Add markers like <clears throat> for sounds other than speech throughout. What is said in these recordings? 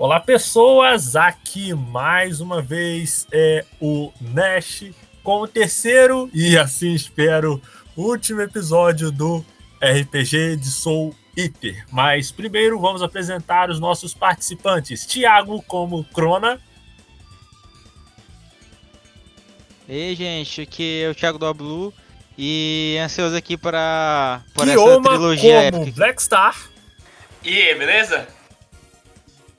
Olá, pessoas! Aqui mais uma vez é o Nash com o terceiro e assim espero último episódio do RPG de Soul Eater. Mas primeiro vamos apresentar os nossos participantes. Tiago como Crona. Ei, gente, aqui é o Thiago do Blue e ansioso aqui para por essa trilogia como épica. Black Star. E aí, beleza?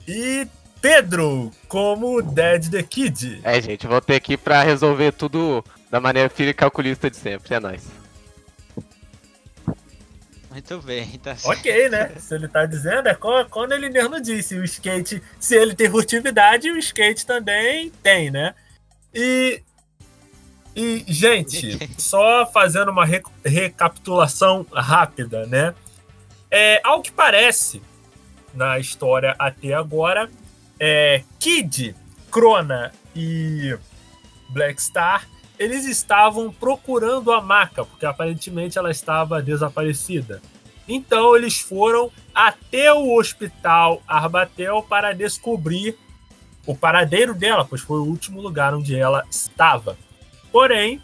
E Pedro como Dead the Kid. É, gente, vou ter aqui para resolver tudo da maneira filha e calculista de sempre. É nóis. Muito bem, tá certo. Ok, né? Se ele tá dizendo, é quando ele mesmo disse. O skate, se ele tem furtividade, o skate também tem, né? E. E, gente, <laughs> só fazendo uma recapitulação rápida, né? É, ao que parece, na história até agora, é, Kid, Crona e Black Star, eles estavam procurando a maca, porque aparentemente ela estava desaparecida. Então eles foram até o hospital Arbatel para descobrir o paradeiro dela, pois foi o último lugar onde ela estava. Porém,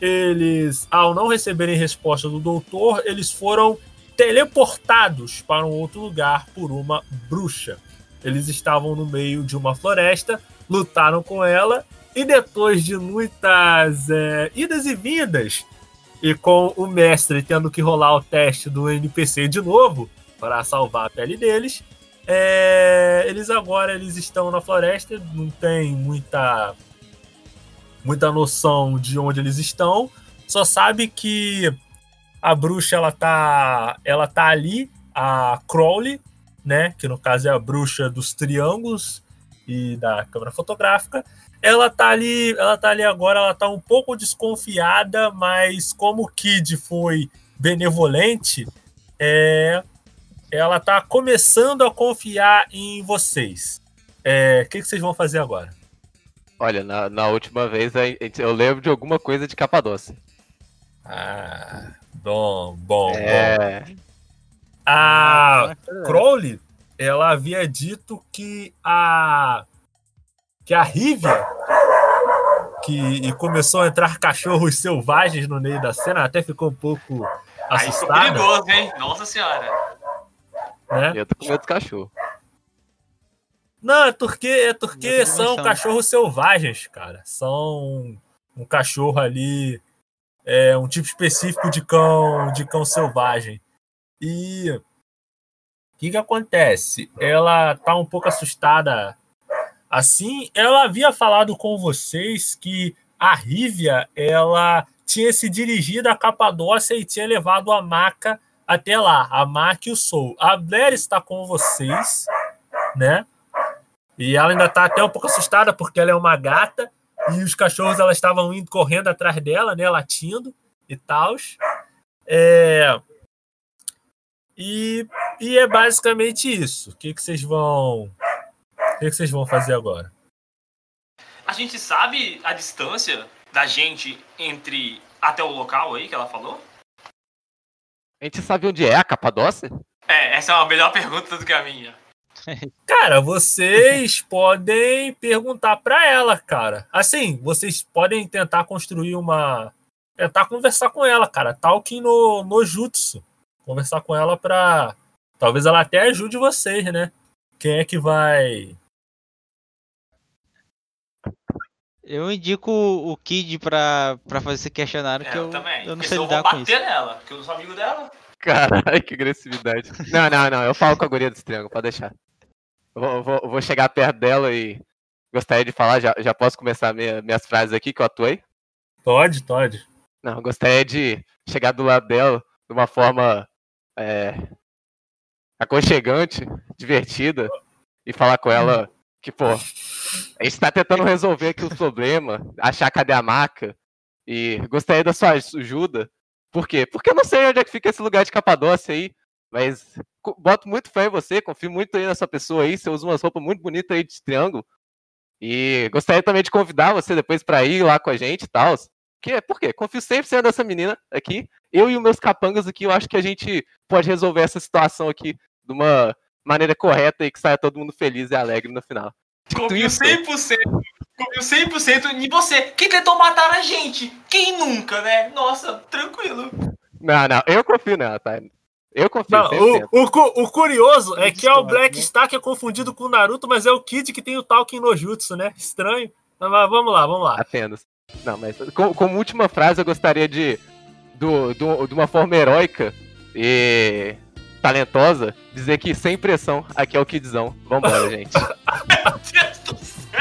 eles, ao não receberem resposta do doutor, eles foram teleportados para um outro lugar por uma bruxa. Eles estavam no meio de uma floresta, lutaram com ela e depois de muitas é, idas e vindas, e com o mestre tendo que rolar o teste do NPC de novo para salvar a pele deles, é, eles agora eles estão na floresta, não tem muita muita noção de onde eles estão, só sabe que a bruxa ela tá, ela tá ali, a Crowley, né, que no caso é a bruxa dos triângulos e da câmera fotográfica. Ela tá ali, ela tá ali agora, ela tá um pouco desconfiada, mas como o Kid foi benevolente, é, ela tá começando a confiar em vocês. É, o que, que vocês vão fazer agora? Olha, na, na última vez eu lembro de alguma coisa de Capadócia. Ah, Bom, bom, é... bom. A ah, Crowley, ela havia dito que a que a Rivia que e começou a entrar cachorros selvagens no meio da cena, até ficou um pouco assustada. Aí perigoso, hein? Nossa senhora. Né? Eu tô com medo do cachorro. Não, é porque, é porque são cachorros selvagens, cara. São um cachorro ali é um tipo específico de cão, de cão selvagem. E o que, que acontece? Ela tá um pouco assustada. Assim, ela havia falado com vocês que a Rívia ela tinha se dirigido a Capadócia e tinha levado a maca até lá, a maca e o Soul. A Blair está com vocês, né? E ela ainda está até um pouco assustada porque ela é uma gata e os cachorros elas estavam indo correndo atrás dela, né, latindo e tal. É... E, e é basicamente isso. O que, que vocês vão. O que, que vocês vão fazer agora? A gente sabe a distância da gente entre até o local aí que ela falou? A gente sabe onde é a Capadócia? É, essa é uma melhor pergunta do que a minha. Cara, vocês <laughs> podem perguntar para ela, cara. Assim, vocês podem tentar construir uma. Tentar conversar com ela, cara. Talking no, no Jutsu. Conversar com ela pra. Talvez ela até ajude vocês, né? Quem é que vai. Eu indico o Kid pra, pra fazer esse questionário, é, que eu, eu, também. eu não sei lidar com isso. Eu vou bater nela, porque eu sou amigo dela. Caralho, que agressividade. Não, não, não, eu falo com a guria do triângulo, pode deixar. Vou, vou, vou, chegar perto dela e gostaria de falar, já, já posso começar minha, minhas frases aqui que eu atuei? Pode, pode. Não, gostaria de chegar do lado dela de uma forma é, aconchegante, divertida, e falar com ela que, pô, a gente tá tentando resolver aqui o problema, achar cadê a maca, e gostaria da sua ajuda. Por quê? Porque eu não sei onde é que fica esse lugar de Capadócia aí. Mas boto muito fé em você, confio muito aí nessa pessoa aí. Você usa umas roupas muito bonitas aí de triângulo. E gostaria também de convidar você depois para ir lá com a gente e tal. Que, por quê? Confio 100% nessa menina aqui. Eu e os meus capangas aqui, eu acho que a gente pode resolver essa situação aqui de uma, maneira correta e que saia todo mundo feliz e alegre no final. Confio 100%, confio 100% em você. Quem tentou matar a gente? Quem nunca, né? Nossa, tranquilo. Não, não, eu confio nela, tá? Eu confio. Não, o, o, o, curioso é que é o Black Star que é confundido com o Naruto, mas é o Kid que tem o Talking no Jutsu, né? Estranho. Mas vamos lá, vamos lá. Apenas. Não, mas como, como última frase eu gostaria de, do, do, de uma forma heróica e talentosa, dizer que sem pressão, aqui é o Kidzão. Vambora, <laughs> gente. Meu Deus do céu!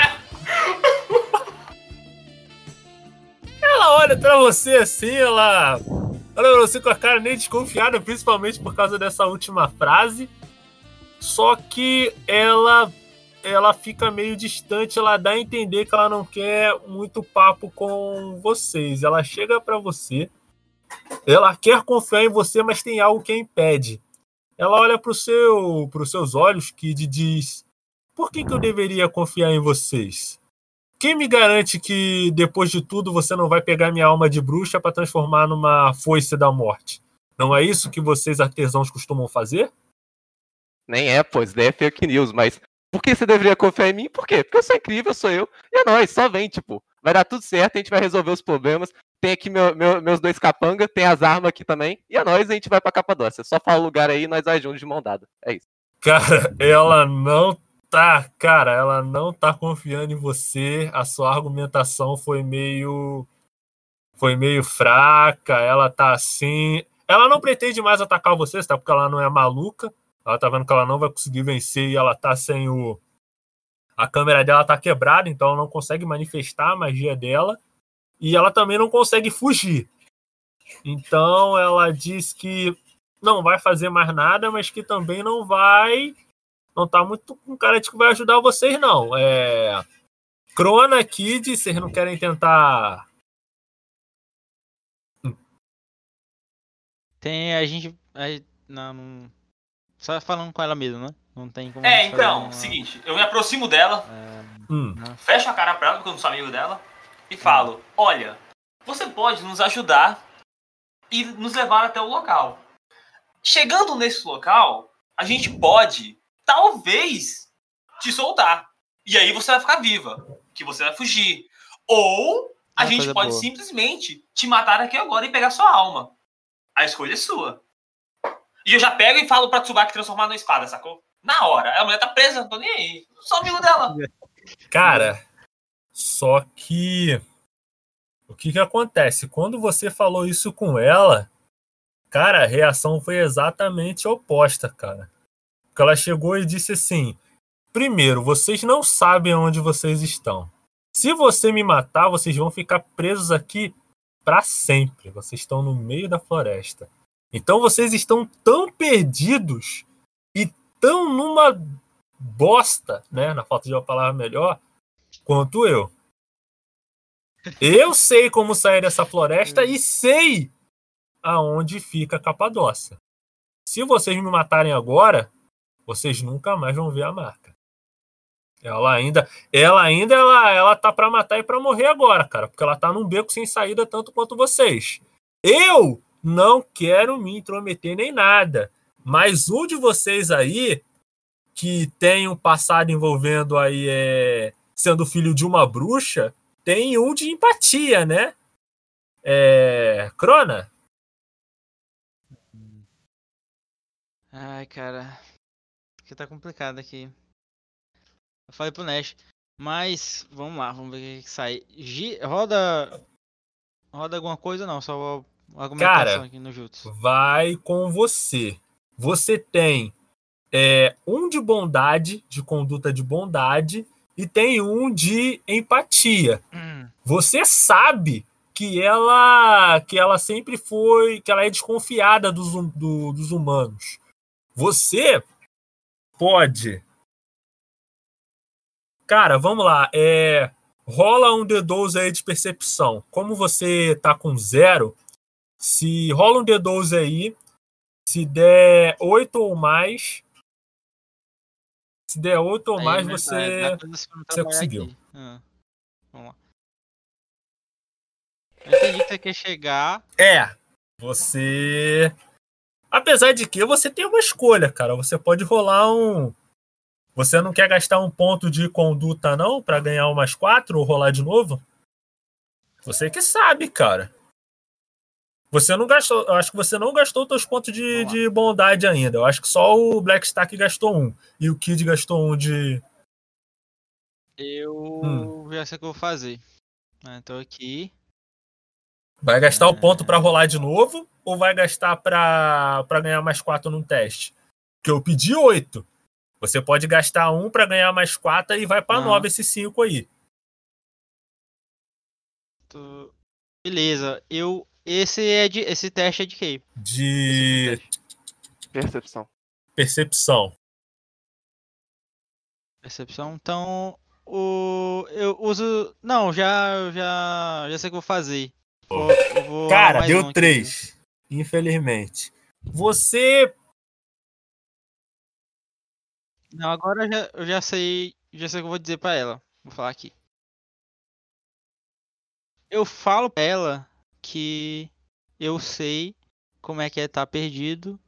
Ela olha pra você assim, ela Olha pra você com a cara nem desconfiada, principalmente por causa dessa última frase. Só que ela ela fica meio distante, ela dá a entender que ela não quer muito papo com vocês. Ela chega para você, ela quer confiar em você, mas tem algo que a impede. Ela olha para seu, os seus olhos, Kid, e diz: Por que, que eu deveria confiar em vocês? Quem me garante que depois de tudo você não vai pegar minha alma de bruxa para transformar numa foice da morte? Não é isso que vocês artesãos costumam fazer? Nem é, pois, daí é fake news, mas por que você deveria confiar em mim? Por quê? Porque eu sou incrível, sou eu, e é nóis, só vem, tipo, vai dar tudo certo, a gente vai resolver os problemas. Tem aqui meu, meu, meus dois capanga, tem as armas aqui também, e é nóis, a gente vai pra Capadócia. Só fala o lugar aí e nós vai juntos de mão dada. É isso. Cara, ela não tá, cara, ela não tá confiando em você. A sua argumentação foi meio foi meio fraca, ela tá assim, ela não pretende mais atacar você, tá? Porque ela não é maluca. Ela tá vendo que ela não vai conseguir vencer e ela tá sem o a câmera dela tá quebrada, então ela não consegue manifestar a magia dela e ela também não consegue fugir. Então ela diz que não vai fazer mais nada, mas que também não vai não tá muito com cara de que vai ajudar vocês, não. É. Crona, Kid, vocês não querem tentar. Tem a gente. A, não, não, Só falando com ela mesmo, né? Não tem como. É, então, uma... seguinte, eu me aproximo dela, é... hum. fecho a cara pra ela, porque eu não sou amigo dela, e falo: Olha, você pode nos ajudar e nos levar até o local. Chegando nesse local, a gente pode talvez te soltar. E aí você vai ficar viva, que você vai fugir. Ou a Uma gente pode boa. simplesmente te matar aqui agora e pegar sua alma. A escolha é sua. E eu já pego e falo pra Tsubaki transformar na espada, sacou? Na hora. A mulher tá presa, não tô nem aí. Não sou amigo dela. Cara, só que. O que que acontece? Quando você falou isso com ela, cara, a reação foi exatamente oposta, cara. Porque ela chegou e disse assim: primeiro, vocês não sabem onde vocês estão. Se você me matar, vocês vão ficar presos aqui para sempre. Vocês estão no meio da floresta. Então vocês estão tão perdidos e tão numa bosta, né, na falta de uma palavra melhor, quanto eu. Eu sei como sair dessa floresta e sei aonde fica a Capadócia. Se vocês me matarem agora, vocês nunca mais vão ver a marca. Ela ainda, ela ainda, ela, ela tá para matar e para morrer agora, cara, porque ela tá num beco sem saída tanto quanto vocês. Eu não quero me intrometer nem nada, mas um de vocês aí que tem um passado envolvendo aí é, sendo filho de uma bruxa, tem um de empatia, né? É, Crona? Ai, cara, porque tá complicado aqui. Eu falei pro Nash. Mas, vamos lá, vamos ver o que, que sai. G roda. Roda alguma coisa não, só argumentação Cara, aqui no Jutsu. Vai com você. Você tem é, um de bondade, de conduta de bondade, e tem um de empatia. Hum. Você sabe que ela que ela sempre foi, que ela é desconfiada dos, do, dos humanos. Você Pode. Cara, vamos lá. É, rola um D12 aí de percepção. Como você tá com zero, se rola um D12 aí, se der 8 ou mais. Se der 8 ou aí, mais, você, você conseguiu. Ah, vamos lá. Eu entendi que você quer chegar. É. Você Apesar de que você tem uma escolha, cara. Você pode rolar um. Você não quer gastar um ponto de conduta, não, para ganhar umas quatro ou rolar de novo? Você que sabe, cara. Você não gastou. Eu acho que você não gastou seus pontos de, de bondade ainda. Eu acho que só o Black Stack gastou um. E o Kid gastou um de. Eu hum. já sei o que eu vou fazer. Estou aqui. Vai gastar o ponto para rolar de novo? Ou vai gastar para ganhar mais quatro num teste? Porque eu pedi oito. Você pode gastar um para ganhar mais quatro e vai para nove esse cinco aí. Beleza, eu esse é de esse teste é de quê? De percepção. Percepção. Percepção. Então, o eu uso não, já já já sei o que vou fazer. Vou, vou Cara, deu um três. Infelizmente. Você Não, agora eu já, eu já sei, já sei o que eu vou dizer para ela. Vou falar aqui. Eu falo pra ela que eu sei como é que é estar tá perdido,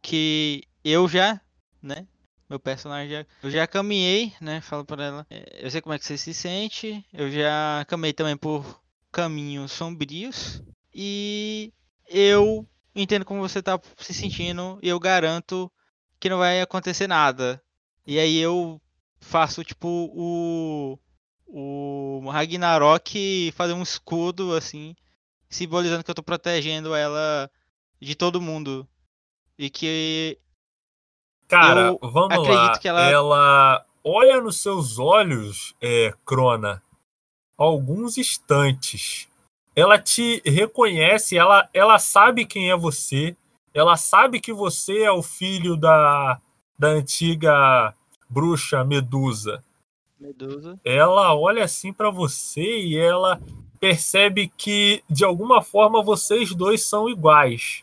que eu já, né? Meu personagem já, eu já caminhei, né? Falo para ela, é, eu sei como é que você se sente, eu já caminhei também por caminhos sombrios e eu entendo como você tá se sentindo e eu garanto que não vai acontecer nada. E aí eu faço tipo o o Ragnarok fazer um escudo assim simbolizando que eu tô protegendo ela de todo mundo. E que. Cara, vamos lá. Ela... ela... olha nos seus olhos, é, Crona, alguns instantes. Ela te reconhece, ela, ela sabe quem é você, ela sabe que você é o filho da, da antiga bruxa Medusa. Medusa. Ela olha assim para você e ela percebe que de alguma forma vocês dois são iguais.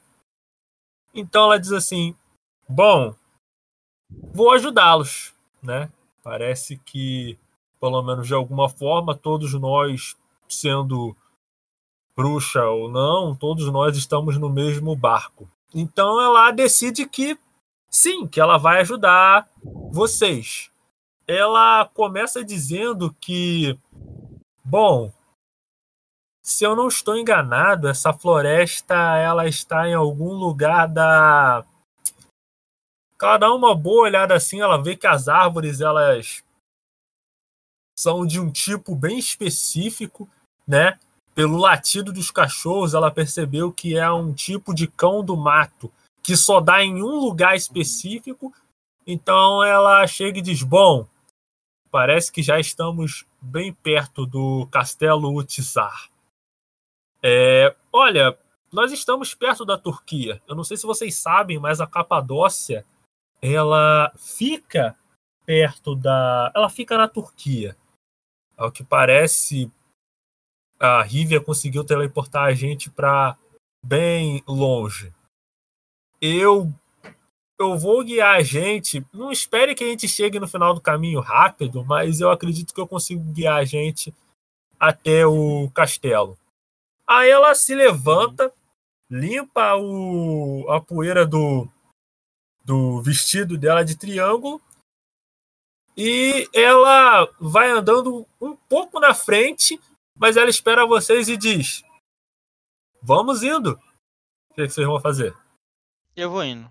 Então ela diz assim: "Bom, vou ajudá-los", né? Parece que pelo menos de alguma forma todos nós sendo bruxa ou não, todos nós estamos no mesmo barco. Então ela decide que sim, que ela vai ajudar vocês. Ela começa dizendo que, bom, se eu não estou enganado, essa floresta ela está em algum lugar da. Ela dá uma boa olhada assim, ela vê que as árvores elas são de um tipo bem específico, né? Pelo latido dos cachorros, ela percebeu que é um tipo de cão do mato que só dá em um lugar específico. Então ela chega e diz: Bom, parece que já estamos bem perto do Castelo Utizar. É, olha, nós estamos perto da Turquia. Eu não sei se vocês sabem, mas a Capadócia ela fica perto da. Ela fica na Turquia. Ao que parece, a Rivia conseguiu teleportar a gente para bem longe. Eu eu vou guiar a gente. Não espere que a gente chegue no final do caminho rápido, mas eu acredito que eu consigo guiar a gente até o castelo. Aí ela se levanta, limpa o, a poeira do, do vestido dela de triângulo e ela vai andando um pouco na frente, mas ela espera vocês e diz: Vamos indo. O que, é que vocês vão fazer? Eu vou indo.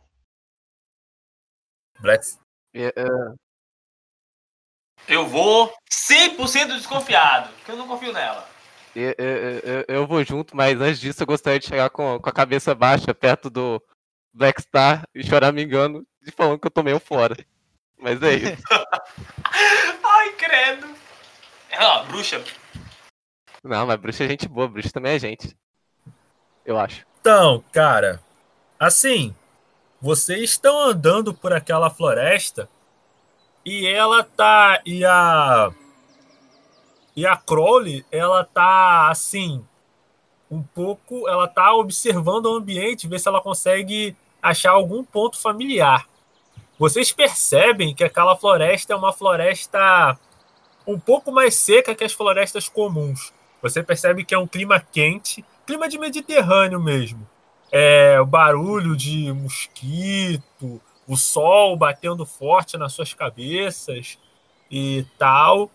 Blex? Uh... Eu vou 100% desconfiado, porque eu não confio nela. Eu, eu, eu, vou junto, mas antes disso eu gostaria de chegar com, com a cabeça baixa perto do Black Star e chorar me engano falando que eu tô meio fora. Mas é isso. <laughs> Ai, credo. É, ó, bruxa. Não, mas bruxa é gente boa, bruxa também é gente. Eu acho. Então, cara, assim, vocês estão andando por aquela floresta e ela tá. E a e a Crowley, ela tá assim, um pouco, ela tá observando o ambiente, ver se ela consegue achar algum ponto familiar. Vocês percebem que aquela floresta é uma floresta um pouco mais seca que as florestas comuns. Você percebe que é um clima quente, clima de Mediterrâneo mesmo. é, barulho de mosquito, o sol batendo forte nas suas cabeças e tal.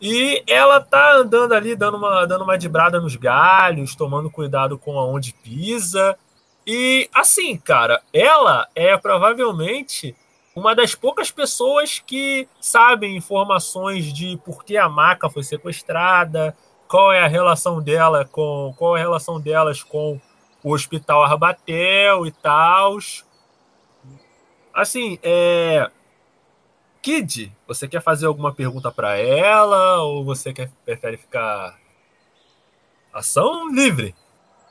E ela tá andando ali, dando uma, dando uma dibrada nos galhos, tomando cuidado com aonde pisa. E assim, cara, ela é provavelmente uma das poucas pessoas que sabem informações de por que a maca foi sequestrada, qual é a relação dela com qual é a relação delas com o Hospital Arbatel e tal. Assim, é Kid, você quer fazer alguma pergunta para ela ou você quer prefere ficar ação livre?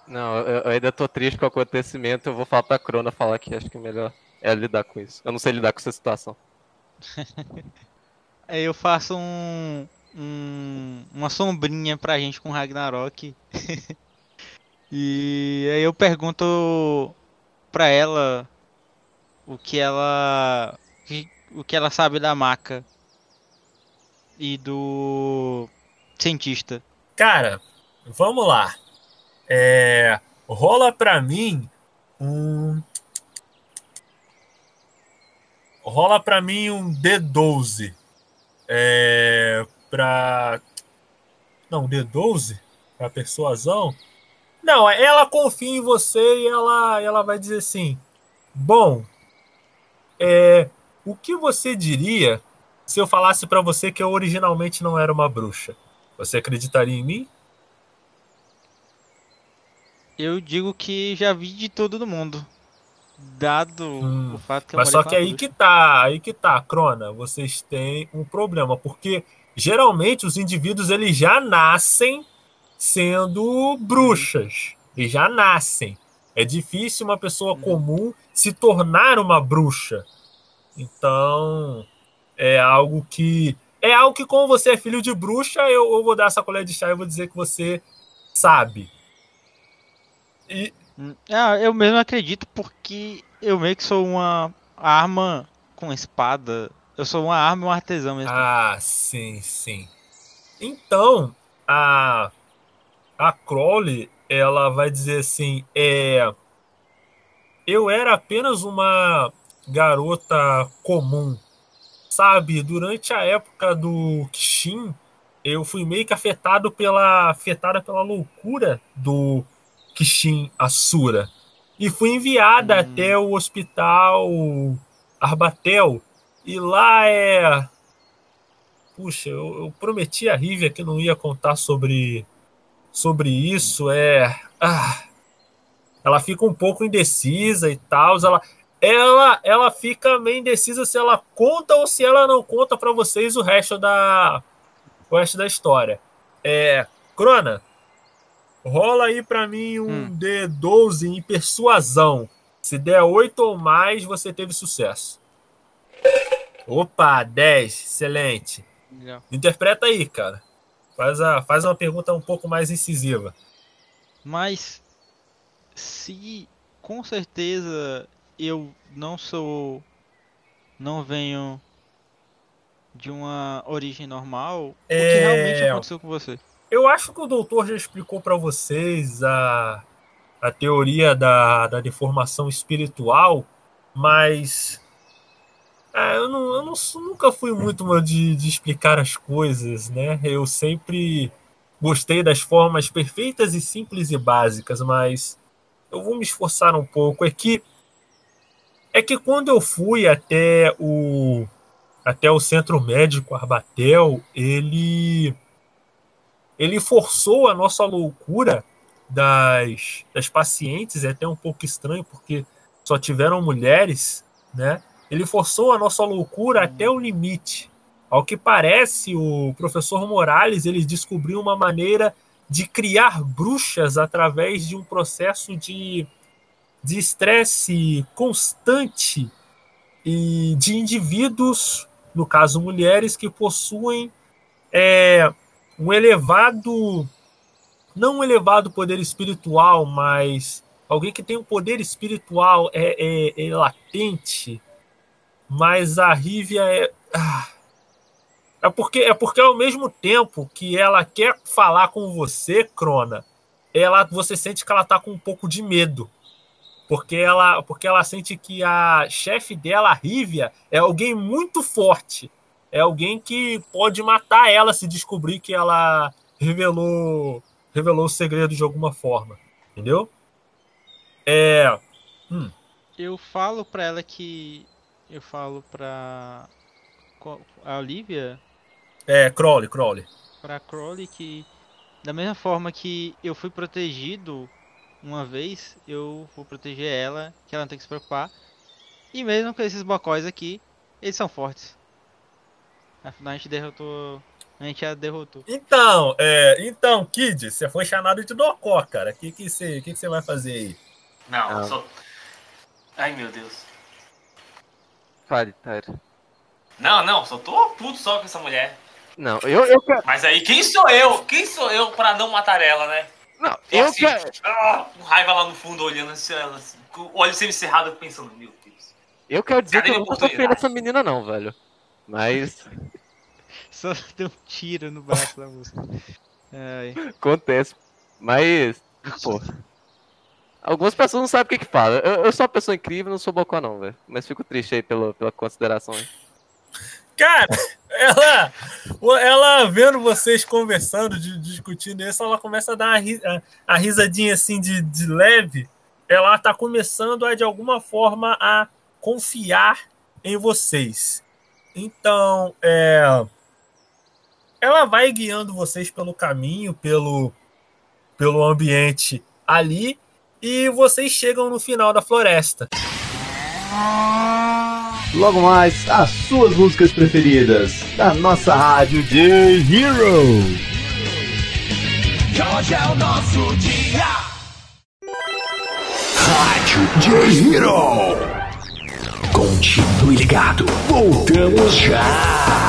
Não, eu, eu ainda tô triste com o acontecimento, eu vou falar pra Crona falar que acho que é melhor é lidar com isso. Eu não sei lidar com essa situação. Aí <laughs> eu faço um, um, uma sombrinha pra gente com Ragnarok. <laughs> e aí eu pergunto pra ela o que ela o que ela sabe da maca e do cientista. Cara, vamos lá. É, rola pra mim um rola para mim um D12. É, para não, D12 para persuasão. Não, ela confia em você e ela ela vai dizer assim: "Bom, é, o que você diria se eu falasse para você que eu originalmente não era uma bruxa? Você acreditaria em mim?" Eu digo que já vi de todo mundo dado hum, o fato que Mas só que aí que tá, aí que tá, Crona, vocês têm um problema, porque geralmente os indivíduos eles já nascem sendo bruxas, eles já nascem. É difícil uma pessoa hum. comum se tornar uma bruxa. Então, é algo que é algo que como você é filho de bruxa, eu, eu vou dar essa colher de chá e vou dizer que você sabe. E Hum, ah, eu mesmo acredito porque eu meio que sou uma arma com espada. Eu sou uma arma e um artesão mesmo. Ah, sim, sim. Então, a a Crowley, ela vai dizer assim, é eu era apenas uma garota comum. Sabe, durante a época do Kishin, eu fui meio que afetado pela afetada pela loucura do Kishin Asura e fui enviada hum. até o hospital Arbatel. E lá é. Puxa, eu, eu prometi a Rivia que não ia contar sobre, sobre isso. É. Ah, ela fica um pouco indecisa e tal. Ela, ela, ela fica meio indecisa se ela conta ou se ela não conta para vocês o resto da, o resto da história. É, Crona, Rola aí para mim um hum. D12 em persuasão. Se der 8 ou mais, você teve sucesso. Opa, 10. Excelente. Legal. Interpreta aí, cara. Faz, a, faz uma pergunta um pouco mais incisiva. Mas se com certeza eu não sou. Não venho de uma origem normal, é... o que realmente aconteceu com você? Eu acho que o doutor já explicou para vocês a, a teoria da, da deformação espiritual, mas é, eu, não, eu não, nunca fui muito de, de explicar as coisas, né? Eu sempre gostei das formas perfeitas e simples e básicas, mas eu vou me esforçar um pouco. É que é que quando eu fui até o até o centro médico Arbatel, ele ele forçou a nossa loucura das, das pacientes, é até um pouco estranho porque só tiveram mulheres, né? Ele forçou a nossa loucura até o limite. Ao que parece, o professor Morales ele descobriu uma maneira de criar bruxas através de um processo de de estresse constante e de indivíduos, no caso mulheres, que possuem é, um elevado, não um elevado poder espiritual, mas alguém que tem um poder espiritual é, é, é latente, mas a Rívia é. Ah, é porque, é porque ao mesmo tempo que ela quer falar com você, Crona, ela, você sente que ela tá com um pouco de medo. porque ela, porque ela sente que a chefe dela, a Rivia, é alguém muito forte. É alguém que pode matar ela se descobrir que ela revelou revelou o segredo de alguma forma. Entendeu? É. Hum. Eu falo pra ela que. Eu falo pra. A Olivia. É, Crowley, Crowley. Pra Crowley que. Da mesma forma que eu fui protegido uma vez, eu vou proteger ela, que ela não tem que se preocupar. E mesmo com esses bocóis aqui, eles são fortes. Afinal a gente derrotou. A gente já derrotou. Então, é, então, Kid, você foi chamado de Docó, cara. O que, que, você, que, que você vai fazer aí? Não, ah. só. Ai meu Deus. Fale, Tyra. Não, não, só tô puto só com essa mulher. Não, eu, eu quero. Mas aí, quem sou eu? Quem sou eu pra não matar ela, né? Não, eu assim, quero. Ah, com raiva lá no fundo, olhando assim, ela, assim, com o olho sempre cerrado, pensando, meu Deus. Eu quero dizer Cadê que eu não tô feio dessa menina, não, velho. Mas. Só <laughs> deu um tiro no braço da música. Ai. Acontece. Mas. Pô. Algumas pessoas não sabem o que que fala. Eu, eu sou uma pessoa incrível, não sou bocó não, velho. Mas fico triste aí pela, pela consideração aí. Cara, ela, ela vendo vocês conversando, de, discutindo isso, ela começa a dar a, a risadinha assim de, de leve. Ela tá começando a, de alguma forma, a confiar em vocês. Então, é, ela vai guiando vocês pelo caminho, pelo, pelo ambiente ali, e vocês chegam no final da floresta. Logo mais, as suas músicas preferidas da nossa rádio J-Hero. Hoje é o nosso dia. Rádio J-Hero. Continue ligado, voltamos já.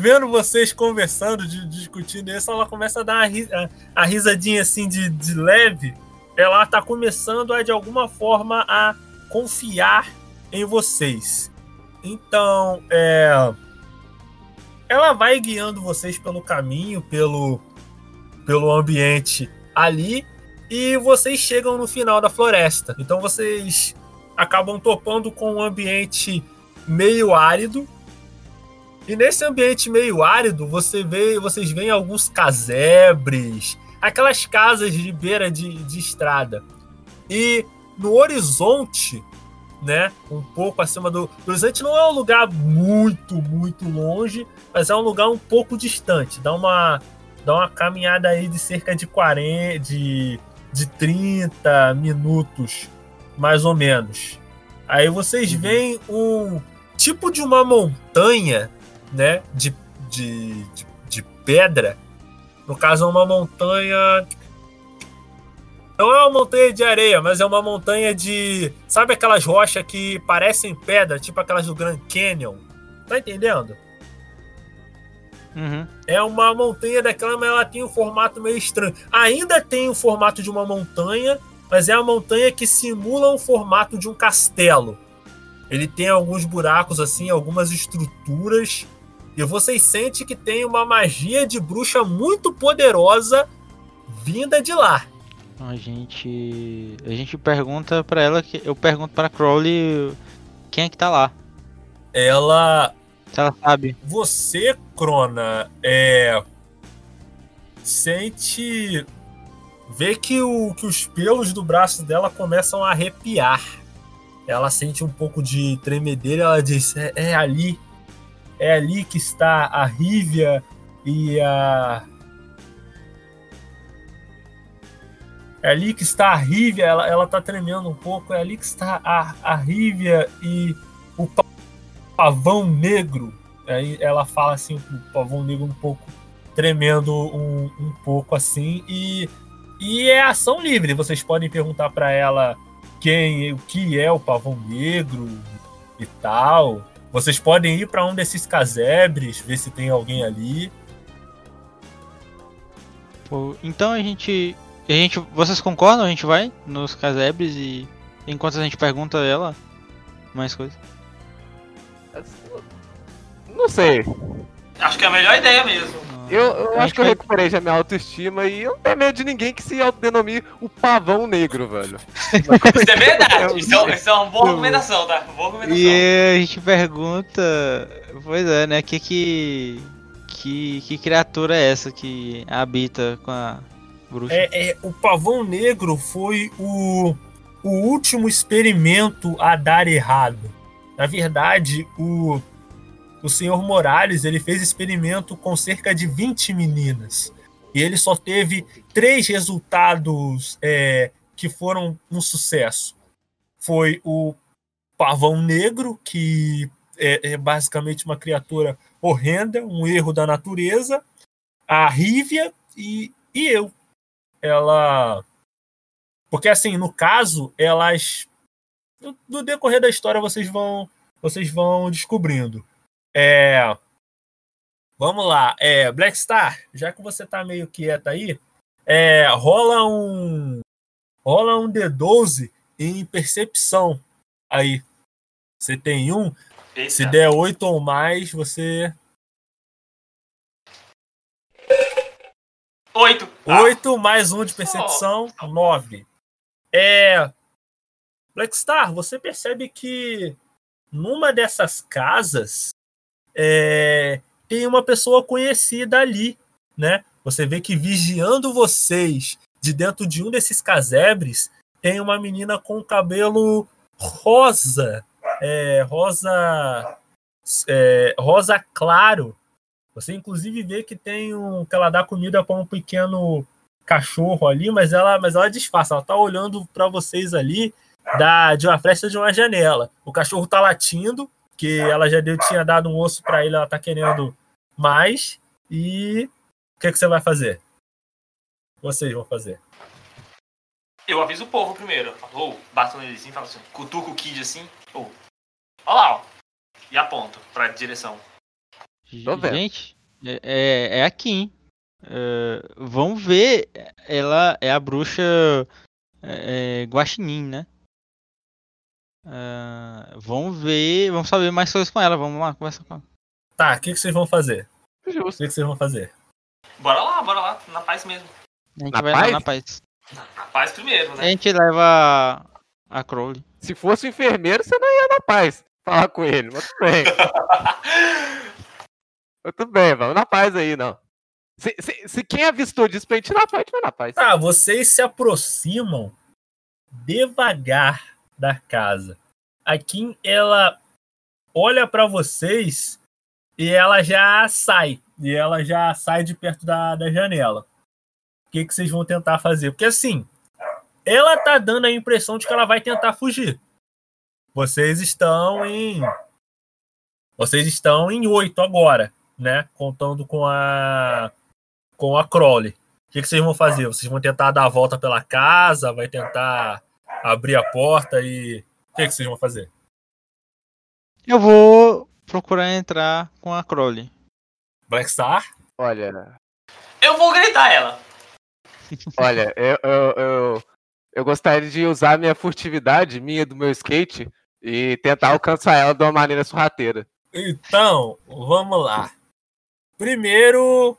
Vendo vocês conversando, de, discutindo isso, ela começa a dar a, a risadinha assim de, de leve. Ela tá começando a, de alguma forma, a confiar em vocês. Então, é, ela vai guiando vocês pelo caminho, pelo, pelo ambiente ali, e vocês chegam no final da floresta. Então vocês acabam topando com um ambiente meio árido, e nesse ambiente meio árido, você vê, vocês veem alguns casebres, aquelas casas de beira de, de estrada. E no horizonte, né, um pouco acima do, do horizonte, não é um lugar muito, muito longe, mas é um lugar um pouco distante. Dá uma, dá uma caminhada aí de cerca de 40, de, de 30 minutos, mais ou menos, Aí vocês uhum. veem um tipo de uma montanha, né? De, de, de, de pedra. No caso, é uma montanha não é uma montanha de areia, mas é uma montanha de. Sabe aquelas rochas que parecem pedra, tipo aquelas do Grand Canyon? Tá entendendo? Uhum. É uma montanha daquela, mas ela tem um formato meio estranho. Ainda tem o formato de uma montanha, mas é uma montanha que simula o formato de um castelo. Ele tem alguns buracos assim, algumas estruturas. E vocês sentem que tem uma magia de bruxa muito poderosa vinda de lá. A gente. A gente pergunta para ela que. Eu pergunto para Crowley quem é que tá lá. Ela. Ela sabe. Você, Crona, é. Sente. Vê que, o, que os pelos do braço dela começam a arrepiar. Ela sente um pouco de tremedeira. Ela diz: é, é ali. É ali que está a Rívia e a É ali que está a Rívia, ela, ela tá tremendo um pouco. É ali que está a, a Rívia e o pavão negro. Aí ela fala assim, o pavão negro um pouco tremendo um, um pouco assim. E, e é ação livre. Vocês podem perguntar para ela quem, o que é o pavão negro e tal. Vocês podem ir para um desses casebres, ver se tem alguém ali. Então a gente a gente, vocês concordam? A gente vai nos casebres e enquanto a gente pergunta a ela mais coisas. Não sei. Acho que é a melhor ideia mesmo. Eu, eu acho que eu recuperei já minha autoestima e eu não tenho medo de ninguém que se autodenomine o pavão negro, velho. isso é verdade, <laughs> isso é, isso é uma boa recomendação, tá? Boa recomendação. E a gente pergunta, pois é, né, que que, que, que criatura é essa que habita com a é, é, o pavão negro foi o, o último experimento a dar errado. Na verdade, o, o senhor Morales ele fez experimento com cerca de 20 meninas. E ele só teve três resultados é, que foram um sucesso. Foi o pavão negro, que é, é basicamente uma criatura horrenda, um erro da natureza, a Rívia e, e eu, ela. Porque assim, no caso, elas. No decorrer da história vocês vão. Vocês vão descobrindo. É. Vamos lá. É, Black Star, já que você tá meio quieta aí, é, rola um. Rola um D12 em percepção aí. Você tem um. Eita. Se der oito ou mais, você Oito. Oito ah. mais um de percepção, oh. nove. É. Blackstar, você percebe que numa dessas casas é, tem uma pessoa conhecida ali, né? Você vê que vigiando vocês de dentro de um desses casebres tem uma menina com cabelo rosa, é, rosa, é, rosa claro, você inclusive vê que tem um que ela dá comida para um pequeno cachorro ali, mas ela, mas ela disfarça, ela tá olhando para vocês ali da de uma fresta de uma janela. O cachorro tá latindo, que ela já deu, tinha dado um osso para ele, ela tá querendo mais. E o que, é que você vai fazer? Vocês vão fazer. Eu aviso o povo primeiro. Ou oh, bato nele assim, falo assim, cutuco o Kid assim, ou oh, lá, ó. E aponto pra direção. Gente, é, é, é aqui, hein? Uh, vamos ver. Ela é a bruxa é, Guaxinim, né? Uh, vamos ver. Vamos saber mais coisas com ela. Vamos lá, conversa com ela. Tá, o que, que vocês vão fazer? O que, que vocês vão fazer? Bora lá, bora lá, na paz mesmo. A gente na vai paz? lá na paz. Na paz primeiro, né? A gente leva a Crowley. Se fosse enfermeiro, você não ia na paz falar com ele, mas tudo bem. <laughs> Muito bem, vamos na paz aí, não. Se, se, se quem avistou disso pra gente ir na paz, a gente vai na paz. Ah, vocês se aproximam devagar da casa. A Kim, ela olha para vocês e ela já sai. E ela já sai de perto da, da janela. O que, que vocês vão tentar fazer? Porque assim, ela tá dando a impressão de que ela vai tentar fugir. vocês estão em. Vocês estão em oito agora, né? Contando com a. Com a Crowley. O que, que vocês vão fazer? Vocês vão tentar dar a volta pela casa? Vai tentar abrir a porta e. O que, que vocês vão fazer? Eu vou procurar entrar com a Crowley. Black Star? Olha. Eu vou gritar ela. <laughs> Olha, eu, eu, eu, eu gostaria de usar minha furtividade, minha do meu skate, e tentar alcançar ela de uma maneira sorrateira. Então, vamos lá. Primeiro,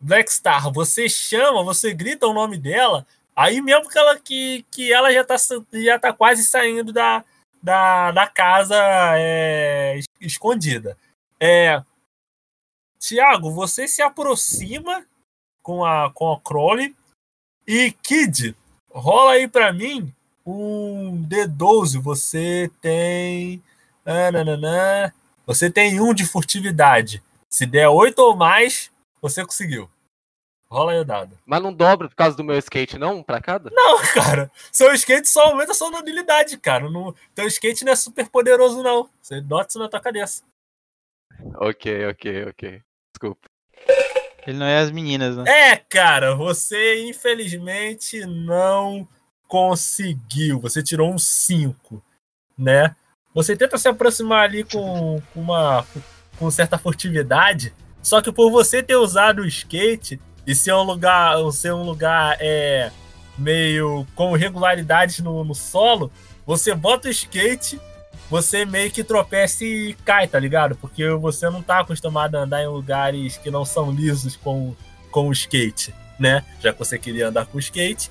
Black Star, você chama, você grita o nome dela, aí mesmo que ela, que, que ela já, tá, já tá quase saindo da, da, da casa é, escondida. É, Tiago, você se aproxima com a, com a Crowley e Kid, rola aí para mim um D12. Você tem. Nananã, você tem um de furtividade. Se der oito ou mais, você conseguiu. Rola aí o dado. Mas não dobra por causa do meu skate, não? Pra cada? Não, <laughs> cara. Seu skate só aumenta a sua mobilidade, cara. No, teu skate não é super poderoso, não. Você nota isso na tua cabeça. Ok, ok, ok. Desculpa. Ele não é as meninas, né? É, cara, você infelizmente não conseguiu. Você tirou um 5, né? Você tenta se aproximar ali com, com uma com certa furtividade, só que por você ter usado o skate e ser um lugar, ser um lugar é, meio com irregularidades no, no solo, você bota o skate você meio que tropeça e cai, tá ligado? Porque você não tá acostumado a andar em lugares que não são lisos com, com o skate, né? Já que você queria andar com skate.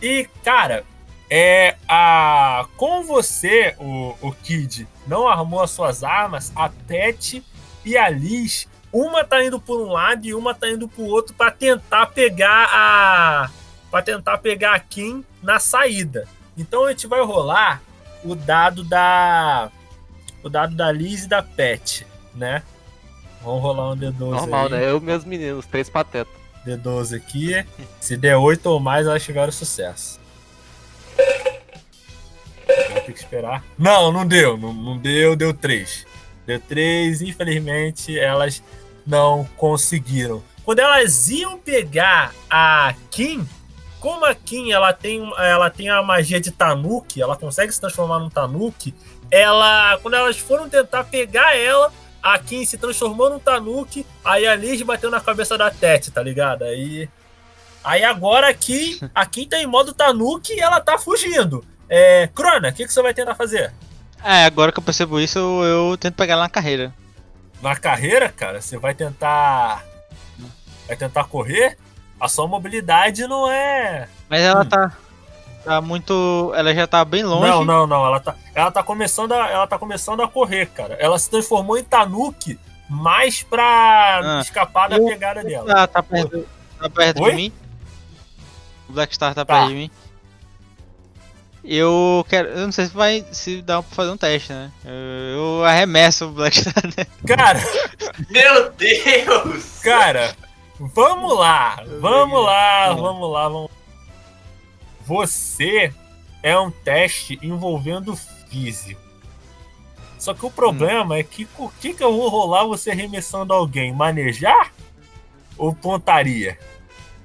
E, cara, é a com você, o, o Kid, não armou as suas armas, a Pet e a Liz, uma tá indo por um lado e uma tá indo pro outro para tentar pegar a para tentar pegar a Kim na saída. Então a gente vai rolar o dado da. O dado da Liz e da Pet, né? Vamos rolar um D12 Normal, aí. né? Eu e meus meninos, três patetas. D12 aqui. Se der 8 ou mais, elas tiveram sucesso. Vou ter que esperar. Não, não deu. Não, não deu, deu 3. Deu 3, infelizmente, elas não conseguiram. Quando elas iam pegar a Kim, como a Kim ela tem, ela tem a magia de Tanuki, ela consegue se transformar num Tanuki, ela, quando elas foram tentar pegar ela, a Kim se transformou num Tanuki, aí a Liz bateu na cabeça da Tete, tá ligado? Aí, aí agora aqui, a Kim tá em modo Tanuki e ela tá fugindo. É, Crona, o que, que você vai tentar fazer? É, agora que eu percebo isso, eu, eu tento pegar ela na carreira. Na carreira, cara, você vai tentar. Vai tentar correr? a sua mobilidade não é. Mas ela hum. tá. Tá muito. Ela já tá bem longe. Não, não, não. Ela tá, ela tá, começando, a, ela tá começando a correr, cara. Ela se transformou em Tanuki mais pra ah. escapar da Eu... pegada dela. Ah, tá perto, tá perto de mim? O Black Star tá, tá, perto de mim. Eu quero. Eu não sei se vai. Se dá pra fazer um teste, né? Eu, eu arremesso o Black Star. Né? <laughs> Cara! Meu Deus! Cara! Vamos lá, vamos lá, vamos lá, vamos. Você é um teste envolvendo físico. Só que o problema hum. é que o que, que eu vou rolar você arremessando alguém? Manejar? Ou pontaria?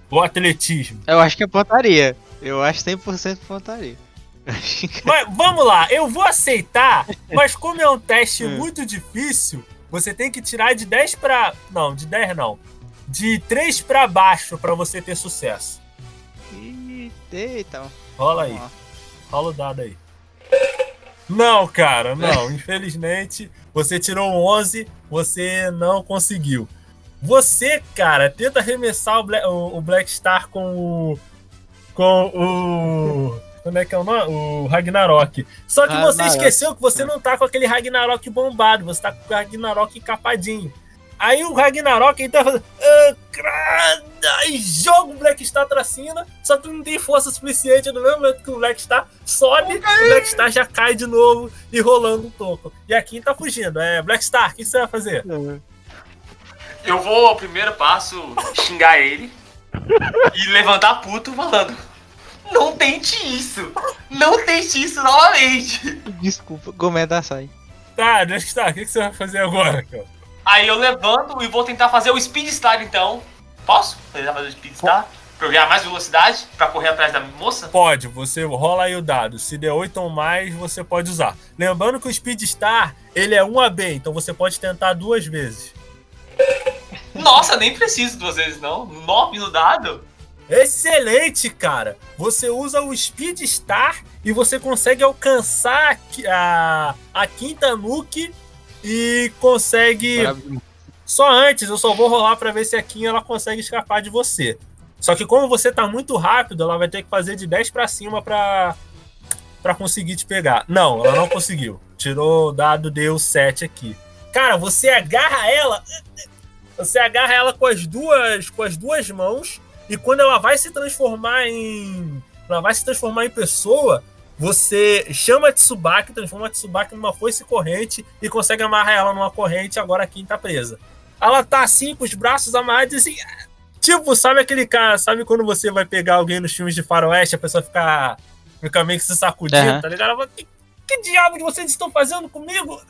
Ou atletismo? Eu acho que é pontaria. Eu acho 100% pontaria. <laughs> Mas vamos lá, eu vou aceitar, mas como é um teste hum. muito difícil, você tem que tirar de 10 para. Não, de 10 não de 3 para baixo para você ter sucesso. Eita. Rola aí. Rola o dado aí. Não, cara, não. <laughs> Infelizmente, você tirou 11, você não conseguiu. Você, cara, tenta arremessar o Black, o, o Black Star com o. Com o. Como é que é o nome? O Ragnarok. Só que ah, você esqueceu que você não tá com aquele Ragnarok bombado, você tá com o Ragnarok capadinho. Aí o Ragnarok ele tá fazendo. Aí joga o Black Star pra cima, só que não tem força suficiente no mesmo momento que o Black Star sobe, o Black Star já cai de novo e rolando um toco. E a Kim tá fugindo. É, Black Star, o que você vai fazer? Eu vou ao primeiro passo xingar ele <laughs> e levantar puto falando. Não tente isso! Não tente isso novamente! Desculpa, Gomeda sai. Tá, deixa que estar. O que você vai fazer agora, cara? Aí eu levanto e vou tentar fazer o Speed Star então. Posso? Tentar fazer o Speed Star? Pra eu ganhar mais velocidade? Pra correr atrás da moça? Pode, você rola aí o dado. Se der 8 ou mais, você pode usar. Lembrando que o Speed Star, ele é 1 AB, então você pode tentar duas vezes. Nossa, nem preciso duas vezes não. 9 no dado? Excelente, cara! Você usa o Speed Star e você consegue alcançar a, a quinta nuke e consegue. Só antes, eu só vou rolar para ver se a Kim ela consegue escapar de você. Só que como você tá muito rápido, ela vai ter que fazer de 10 para cima para para conseguir te pegar. Não, ela não conseguiu. Tirou o dado, deu 7 aqui. Cara, você agarra ela, você agarra ela com as duas com as duas mãos e quando ela vai se transformar em. Ela vai se transformar em pessoa, você chama a Tsubaki, transforma a Tsubaki numa foice corrente e consegue amarrar ela numa corrente, agora a Kim tá presa. Ela tá assim, com os braços amarrados, assim. Tipo, sabe aquele cara, sabe quando você vai pegar alguém nos filmes de faroeste, a pessoa fica, fica meio que se sacudindo, uhum. tá ligado? Ela fala, que, que diabo vocês estão fazendo comigo?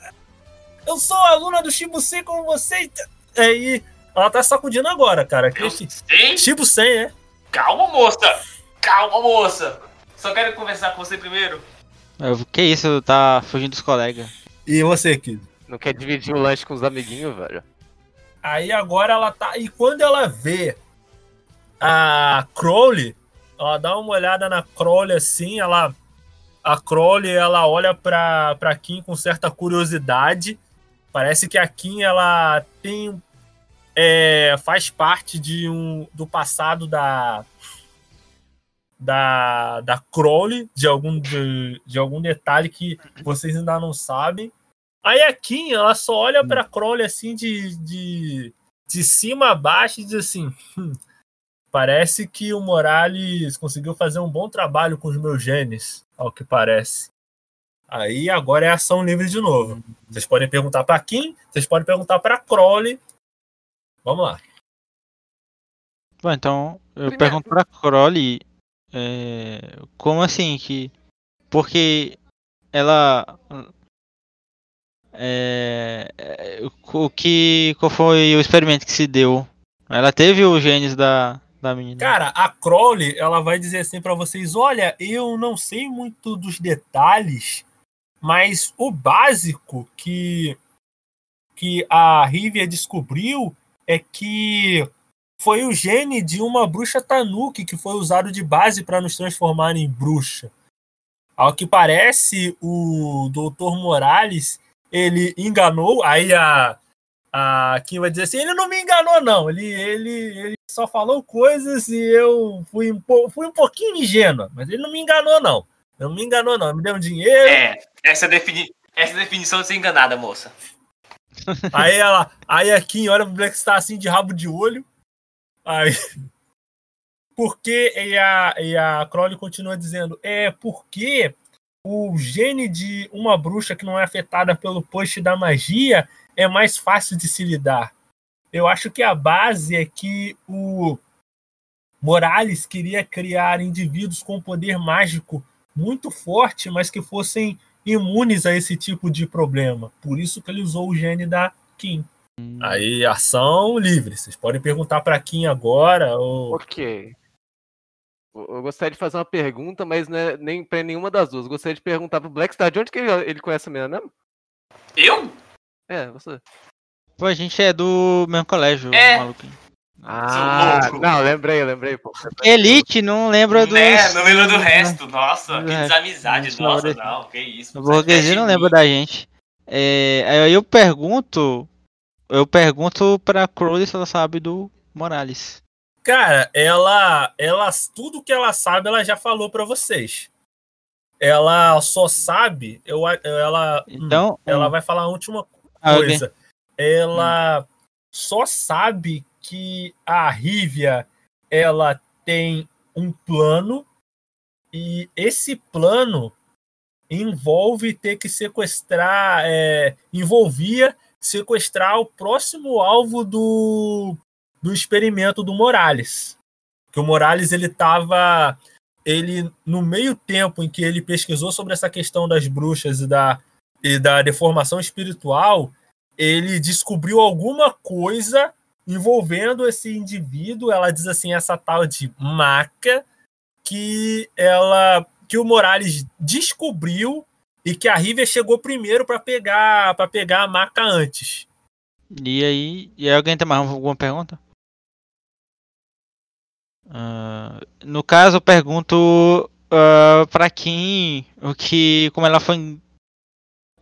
Eu sou aluna do Shibusei como vocês. Aí ela tá sacudindo agora, cara. Eu sei. Tipo 100, é? Calma, moça. Calma, moça. Só quero conversar com você primeiro. Que isso, tá fugindo dos colegas. E você, Kid? Não quer dividir o lanche com os amiguinhos, velho? Aí agora ela tá. E quando ela vê a Crowley, ela dá uma olhada na Crowley assim, ela. A Crowley, ela olha pra, pra Kim com certa curiosidade. Parece que a Kim, ela tem é, faz parte de um, do passado da da, da Crowley, de algum, de, de algum detalhe que vocês ainda não sabem. Aí a Kim, ela só olha para Crowley assim de, de, de cima a baixo e diz assim: hum, parece que o Morales conseguiu fazer um bom trabalho com os meus genes, ao que parece. Aí agora é ação livre de novo. Vocês podem perguntar para Kim, vocês podem perguntar para Crowley Vamos lá. Bom, então eu Primeiro. pergunto pra Crowley é, como assim que. Porque ela. É, o que. Qual foi o experimento que se deu? Ela teve os genes da, da menina. Cara, a Crowley, ela vai dizer assim para vocês: olha, eu não sei muito dos detalhes, mas o básico que, que a Rivia descobriu é que foi o gene de uma bruxa Tanuki que foi usado de base para nos transformar em bruxa. Ao que parece, o Dr. Morales ele enganou. Aí a, a Kim vai dizer assim: ele não me enganou, não. Ele, ele, ele só falou coisas e eu fui um, fui um pouquinho ingênua, mas ele não me enganou, não. Não me enganou, não. Me deu um dinheiro. É, essa, defini essa definição de ser enganada, moça. Aí ela, aí a Kim olha pro Black Star assim de rabo de olho. Aí. Porque e a, e a Crowley continua dizendo: é porque o gene de uma bruxa que não é afetada pelo post da magia é mais fácil de se lidar. Eu acho que a base é que o Morales queria criar indivíduos com poder mágico muito forte, mas que fossem imunes a esse tipo de problema. Por isso que ele usou o gene da Kim. Hum. Aí, ação livre. Vocês podem perguntar para Kim agora. Ou... Ok. Eu gostaria de fazer uma pergunta, mas não é nem para nenhuma das duas. Eu gostaria de perguntar pro Blackstar de onde que ele conhece a menina mesmo? Eu? É, você. Pô, a gente é do mesmo colégio, é. maluquinho. Ah, não, lembrei, lembrei, pô. Elite, não lembra do. É, não lembra do resto. Nossa, que desamizade. Nossa, não, que isso. O burguesia não lembra da gente. É, aí eu pergunto. Eu pergunto pra Crowley se ela sabe do Morales. Cara, ela, ela. Tudo que ela sabe, ela já falou pra vocês. Ela só sabe. Eu, ela, então, ela vai falar a última coisa. Ela hum. só sabe que a Rivia ela tem um plano e esse plano envolve ter que sequestrar, é, envolvia sequestrar o próximo alvo do, do experimento do Morales. Que o Morales ele estava ele no meio tempo em que ele pesquisou sobre essa questão das bruxas e da, e da deformação espiritual, ele descobriu alguma coisa envolvendo esse indivíduo. Ela diz assim, essa tal de maca que ela que o Morales descobriu e que a River chegou primeiro para pegar para pegar a maca antes. E aí, e aí alguém tem mais alguma pergunta? Uh, no caso, eu pergunto uh, para quem o que como ela foi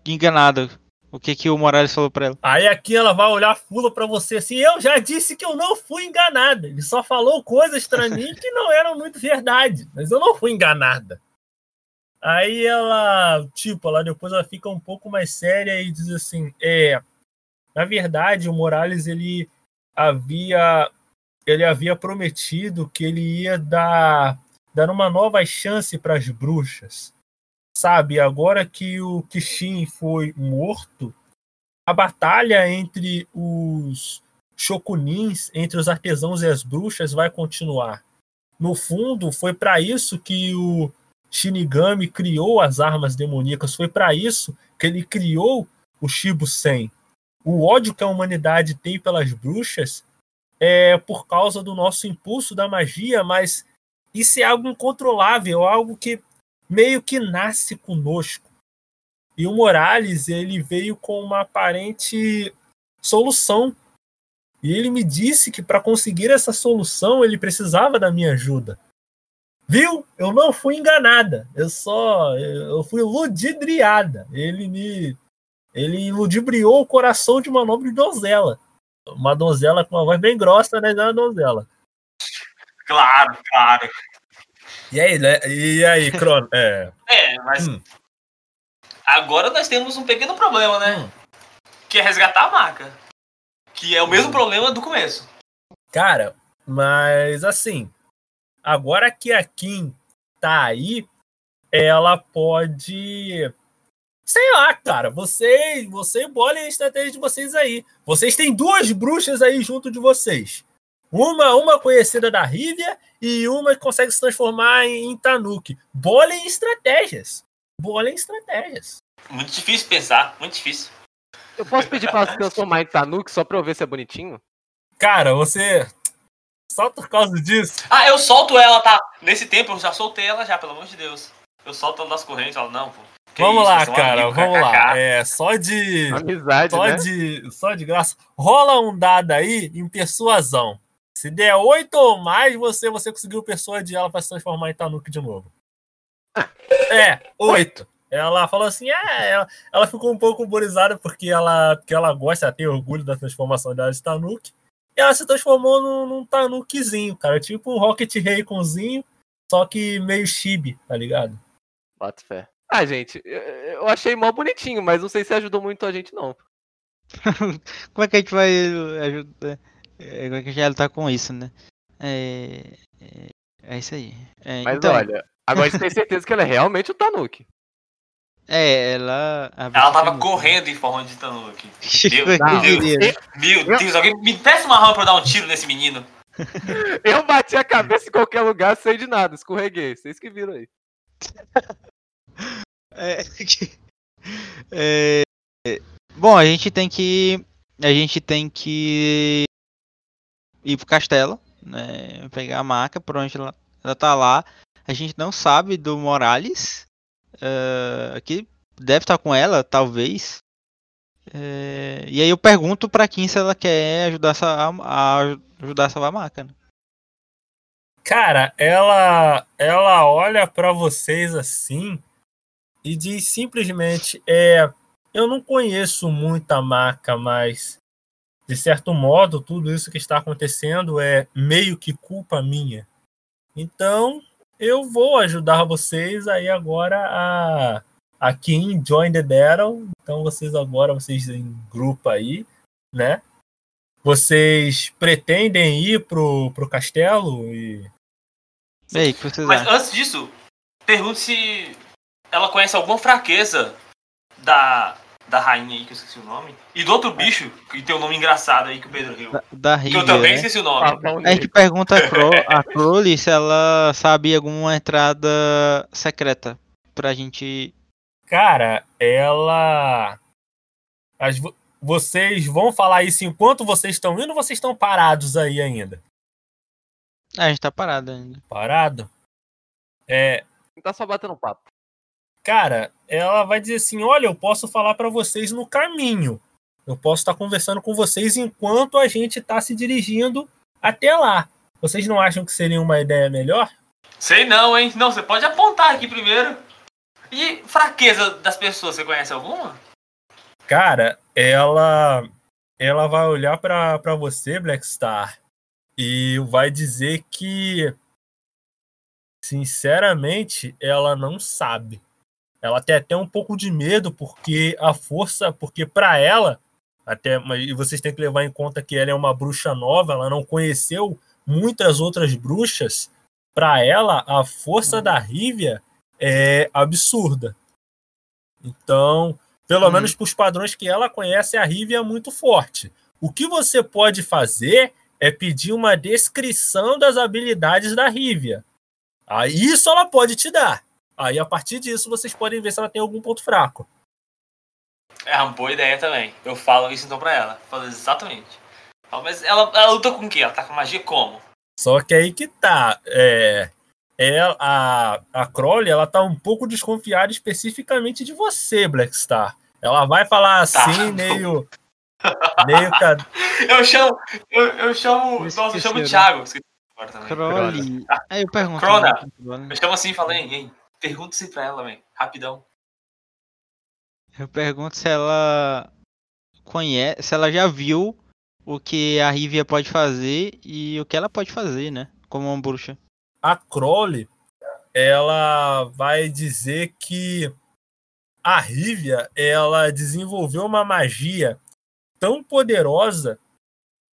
enganada o que que o Morales falou pra ela? Aí aqui ela vai olhar fula pra você assim, eu já disse que eu não fui enganada. Ele só falou coisas pra mim que não eram muito verdade, mas eu não fui enganada. Aí ela, tipo, ela depois ela fica um pouco mais séria e diz assim, é, na verdade o Morales ele havia ele havia prometido que ele ia dar dar uma nova chance para as bruxas sabe, agora que o Kishin foi morto, a batalha entre os shokunins, entre os artesãos e as bruxas, vai continuar. No fundo, foi para isso que o Shinigami criou as armas demoníacas, foi para isso que ele criou o Shibusen. O ódio que a humanidade tem pelas bruxas é por causa do nosso impulso da magia, mas isso é algo incontrolável, algo que meio que nasce conosco. E o Morales, ele veio com uma aparente solução. E ele me disse que para conseguir essa solução ele precisava da minha ajuda. Viu? Eu não fui enganada. Eu só eu fui ludibriada. Ele me ele ludibriou o coração de uma nobre donzela. Uma donzela com uma voz bem grossa, né? Uma donzela. Claro, claro. E aí, né? E aí, <laughs> Crono? É, é mas. Hum. Agora nós temos um pequeno problema, né? Hum. Que é resgatar a marca. Que é o mesmo hum. problema do começo. Cara, mas assim. Agora que a Kim tá aí, ela pode. Sei lá, cara. Vocês, você bolem a estratégia de vocês aí. Vocês têm duas bruxas aí junto de vocês. Uma, uma conhecida da Rivia e uma que consegue se transformar em, em Tanuki. Bolem estratégias. Bolem estratégias. Muito difícil pensar, muito difícil. Eu posso pedir pra se transformar em Tanuki só pra eu ver se é bonitinho? Cara, você. Só por causa disso. Ah, eu solto ela, tá? Nesse tempo eu já soltei ela já, pelo amor de Deus. Eu solto ela das correntes, ela, não, pô. vamos isso, lá, cara, amigo, vamos lá. É, só de. Amizade, só né? de. Só de graça. Rola um dado aí em persuasão. Se der oito ou mais, você, você conseguiu persuadir ela para se transformar em Tanuki de novo. <laughs> É, oito. Ela falou assim, é, ela, ela ficou um pouco burizada porque ela, porque ela gosta, ela tem orgulho da transformação dela de Tanuki. E ela se transformou num, num Tanukizinho, cara. Tipo um Rocket Rayconzinho, só que meio chibi, tá ligado? Bota fé. Ah, gente, eu achei mó bonitinho, mas não sei se ajudou muito a gente, não. <laughs> Como é que a gente vai ajudar? É, agora que já tá com isso, né? É, é, é isso aí. É, Mas então... olha, agora você tem certeza que ela é realmente o Tanuki. É, ela. Ela tava correndo em forma de Tanuki. <laughs> Meu, Deus, meu Deus, alguém me peça uma arma pra eu dar um tiro nesse menino. <laughs> Eu bati a cabeça em qualquer lugar, sei de nada, escorreguei. Vocês que viram aí. <laughs> É, é, bom, a gente tem que. A gente tem que ir pro castelo, né? Pegar a maca, por onde ela, ela tá lá. A gente não sabe do Morales. Uh, que deve estar tá com ela, talvez. Uh, e aí eu pergunto pra quem se ela quer ajudar a, a ajudar a salvar a maca. Né? Cara, ela ela olha para vocês assim e diz simplesmente é eu não conheço muita maca, mas de certo modo, tudo isso que está acontecendo é meio que culpa minha. Então, eu vou ajudar vocês aí agora a a Kim Join the Battle. Então, vocês agora, vocês em grupo aí, né? Vocês pretendem ir pro, pro castelo e... Ei, que vocês Mas antes disso, pergunte se ela conhece alguma fraqueza da da rainha aí, que eu esqueci o nome. E do outro bicho, que tem um nome engraçado aí que o Pedro riu. Da, da que eu também né? esqueci o nome. A gente pergunta a, Cro <laughs> a Crowley se ela sabe alguma entrada secreta pra gente. Cara, ela. As... Vocês vão falar isso enquanto vocês estão indo ou vocês estão parados aí ainda? A gente tá parado ainda. Parado? É. Tá só batendo papo. Cara, ela vai dizer assim: olha, eu posso falar para vocês no caminho. Eu posso estar conversando com vocês enquanto a gente está se dirigindo até lá. Vocês não acham que seria uma ideia melhor? Sei não, hein? Não, você pode apontar aqui primeiro. E fraqueza das pessoas, você conhece alguma? Cara, ela ela vai olhar para você, Blackstar, e vai dizer que sinceramente ela não sabe. Ela tem até um pouco de medo porque a força, porque para ela, até e vocês têm que levar em conta que ela é uma bruxa nova, ela não conheceu muitas outras bruxas. Para ela, a força da Rívia é absurda. Então, pelo hum. menos para os padrões que ela conhece, a Rívia é muito forte. O que você pode fazer é pedir uma descrição das habilidades da Rívia. Aí isso ela pode te dar. Aí, a partir disso, vocês podem ver se ela tem algum ponto fraco. É uma boa ideia também. Eu falo isso então pra ela. Falo exatamente. Mas ela, ela luta com o quê? Ela tá com magia como? Só que aí que tá. É, é, a, a Crowley, ela tá um pouco desconfiada especificamente de você, Blackstar. Ela vai falar tá. assim, tá. meio. meio. <laughs> Eu chamo. Eu, eu chamo. Nossa, eu chamo o Thiago. Crowley. Aí eu pergunto. Crona. Eu chamo assim e falei, hein? Pergunta se pra ela, velho. Rapidão. Eu pergunto se ela conhece, se ela já viu o que a Rivia pode fazer e o que ela pode fazer, né? Como uma bruxa. A Crowley, ela vai dizer que a Rivia, ela desenvolveu uma magia tão poderosa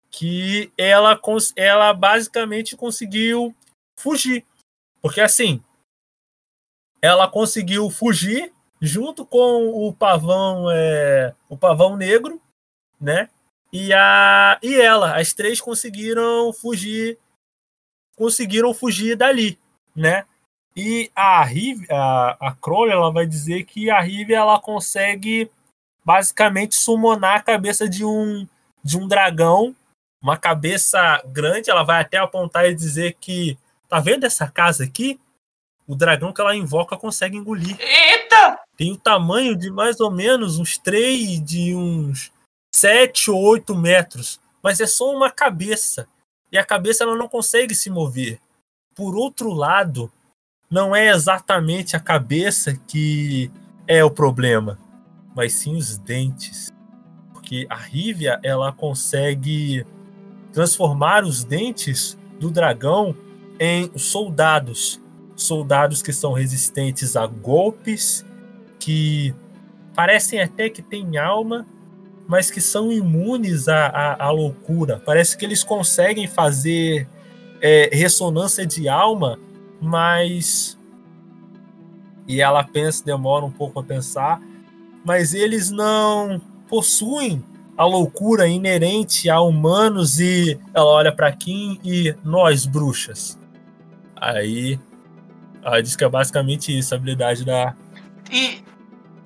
que ela, ela basicamente conseguiu fugir. Porque assim, ela conseguiu fugir junto com o pavão é, o pavão negro, né? E a e ela, as três conseguiram fugir conseguiram fugir dali, né? E a Rive, a, a Crowley, ela vai dizer que a Rive ela consegue basicamente summonar a cabeça de um de um dragão, uma cabeça grande, ela vai até apontar e dizer que tá vendo essa casa aqui? O dragão que ela invoca consegue engolir. Eita! Tem o tamanho de mais ou menos uns 3, de uns 7 ou 8 metros. Mas é só uma cabeça. E a cabeça ela não consegue se mover. Por outro lado, não é exatamente a cabeça que é o problema, mas sim os dentes. Porque a Rívia ela consegue transformar os dentes do dragão em soldados soldados que são resistentes a golpes, que parecem até que têm alma, mas que são imunes à, à, à loucura. Parece que eles conseguem fazer é, ressonância de alma, mas. E ela pensa, demora um pouco a pensar, mas eles não possuem a loucura inerente a humanos e ela olha para Kim e nós bruxas. Aí ela diz que é basicamente isso, a habilidade da. E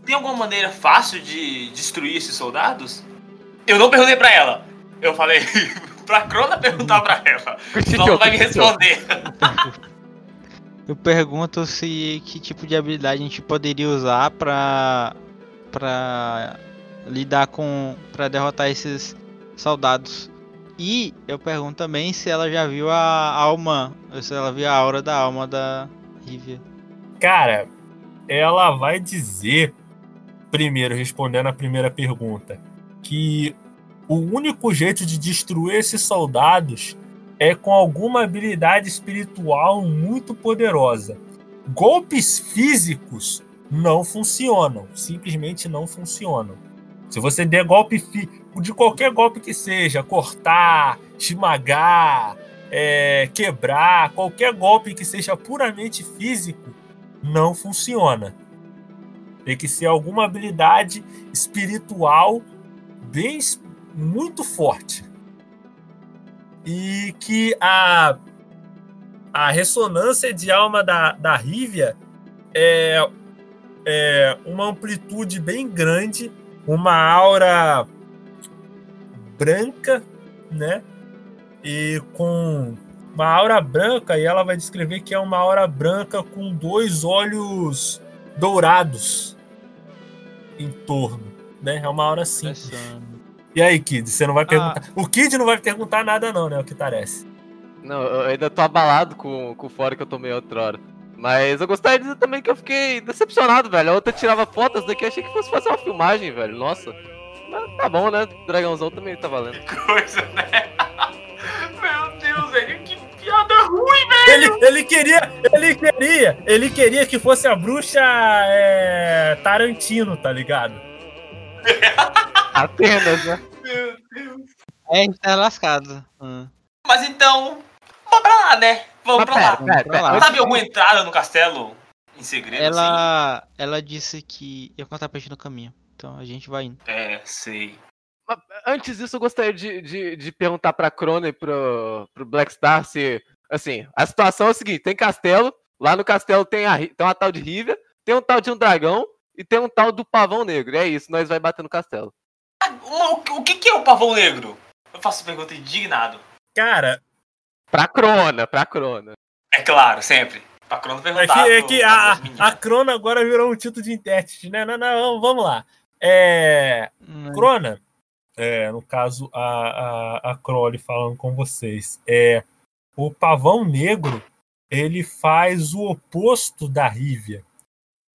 tem alguma maneira fácil de destruir esses soldados? Eu não perguntei pra ela. Eu falei <laughs> pra Crona perguntar pra ela. Só ela vai me responder. <laughs> Eu pergunto se que tipo de habilidade a gente poderia usar pra. pra lidar com. pra derrotar esses soldados. E eu pergunto também se ela já viu a alma. Se ela viu a aura da alma da, Rívia? Cara, ela vai dizer, primeiro, respondendo a primeira pergunta, que o único jeito de destruir esses soldados é com alguma habilidade espiritual muito poderosa. Golpes físicos não funcionam, simplesmente não funcionam. Se você der golpe de qualquer golpe que seja, cortar, esmagar, é, quebrar, qualquer golpe que seja puramente físico, não funciona. Tem que ser alguma habilidade espiritual bem muito forte. E que a, a ressonância de alma da, da Rívia é, é uma amplitude bem grande, uma aura branca, né? E com uma aura branca, e ela vai descrever que é uma aura branca com dois olhos dourados em torno, né? É uma aura simples. E aí, Kid, você não vai perguntar. Ah. O Kid não vai perguntar nada, não, né? O que parece. Não, eu ainda tô abalado com, com o fora que eu tomei outra hora. Mas eu gostaria de dizer também que eu fiquei decepcionado, velho. A outra tirava fotos daqui, achei que fosse fazer uma filmagem, velho. Nossa. Mas tá bom, né? Dragãozão também tá valendo. Coisa, né? Meu Deus, velho, que piada ruim, velho! Ele, ele queria, ele queria, ele queria que fosse a bruxa é, Tarantino, tá ligado? <laughs> Apenas, né? Meu Deus. É, a gente tá lascado. Hum. Mas então, vamos pra lá, né? Vamos pra, pera, lá. Pera, pera, lá. Sabe alguma entrada no castelo em segredo? Ela, assim? ela disse que ia contar pra gente no caminho. Então a gente vai indo. É, sei. Antes disso, eu gostaria de, de, de perguntar pra Crone e pro, pro Black Star se. Assim, a situação é a seguinte: tem castelo, lá no castelo tem, a, tem uma tal de Rivia, tem um tal de um dragão e tem um tal do pavão negro. É isso, nós vai bater no castelo. Ah, o, o que, que é o pavão negro? Eu faço pergunta indignado. Cara. Pra Crona, pra Crona. É claro, sempre. Pra Crona perguntar. É que, é que a, a Crona agora virou um título de intérprete, né? Não, não, vamos lá. É. Hum. Crona, é, no caso, a, a, a Crowley falando com vocês, é o pavão negro ele faz o oposto da Rívia.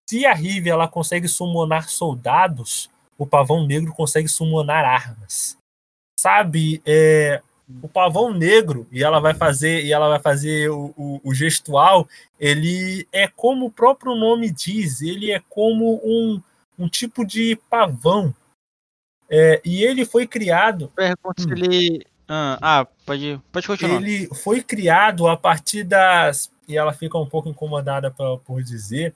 Se a Rívia ela consegue summonar soldados, o pavão negro consegue summonar armas. Sabe, é, o pavão negro e ela vai fazer e ela vai fazer o, o, o, gestual ele é como o próprio nome diz ele é como um, um tipo de pavão é, e ele foi criado. Pergunta se hum. ele. Ah, ah, pode, pode continuar. Ele foi criado a partir das. E ela fica um pouco incomodada pra, por dizer.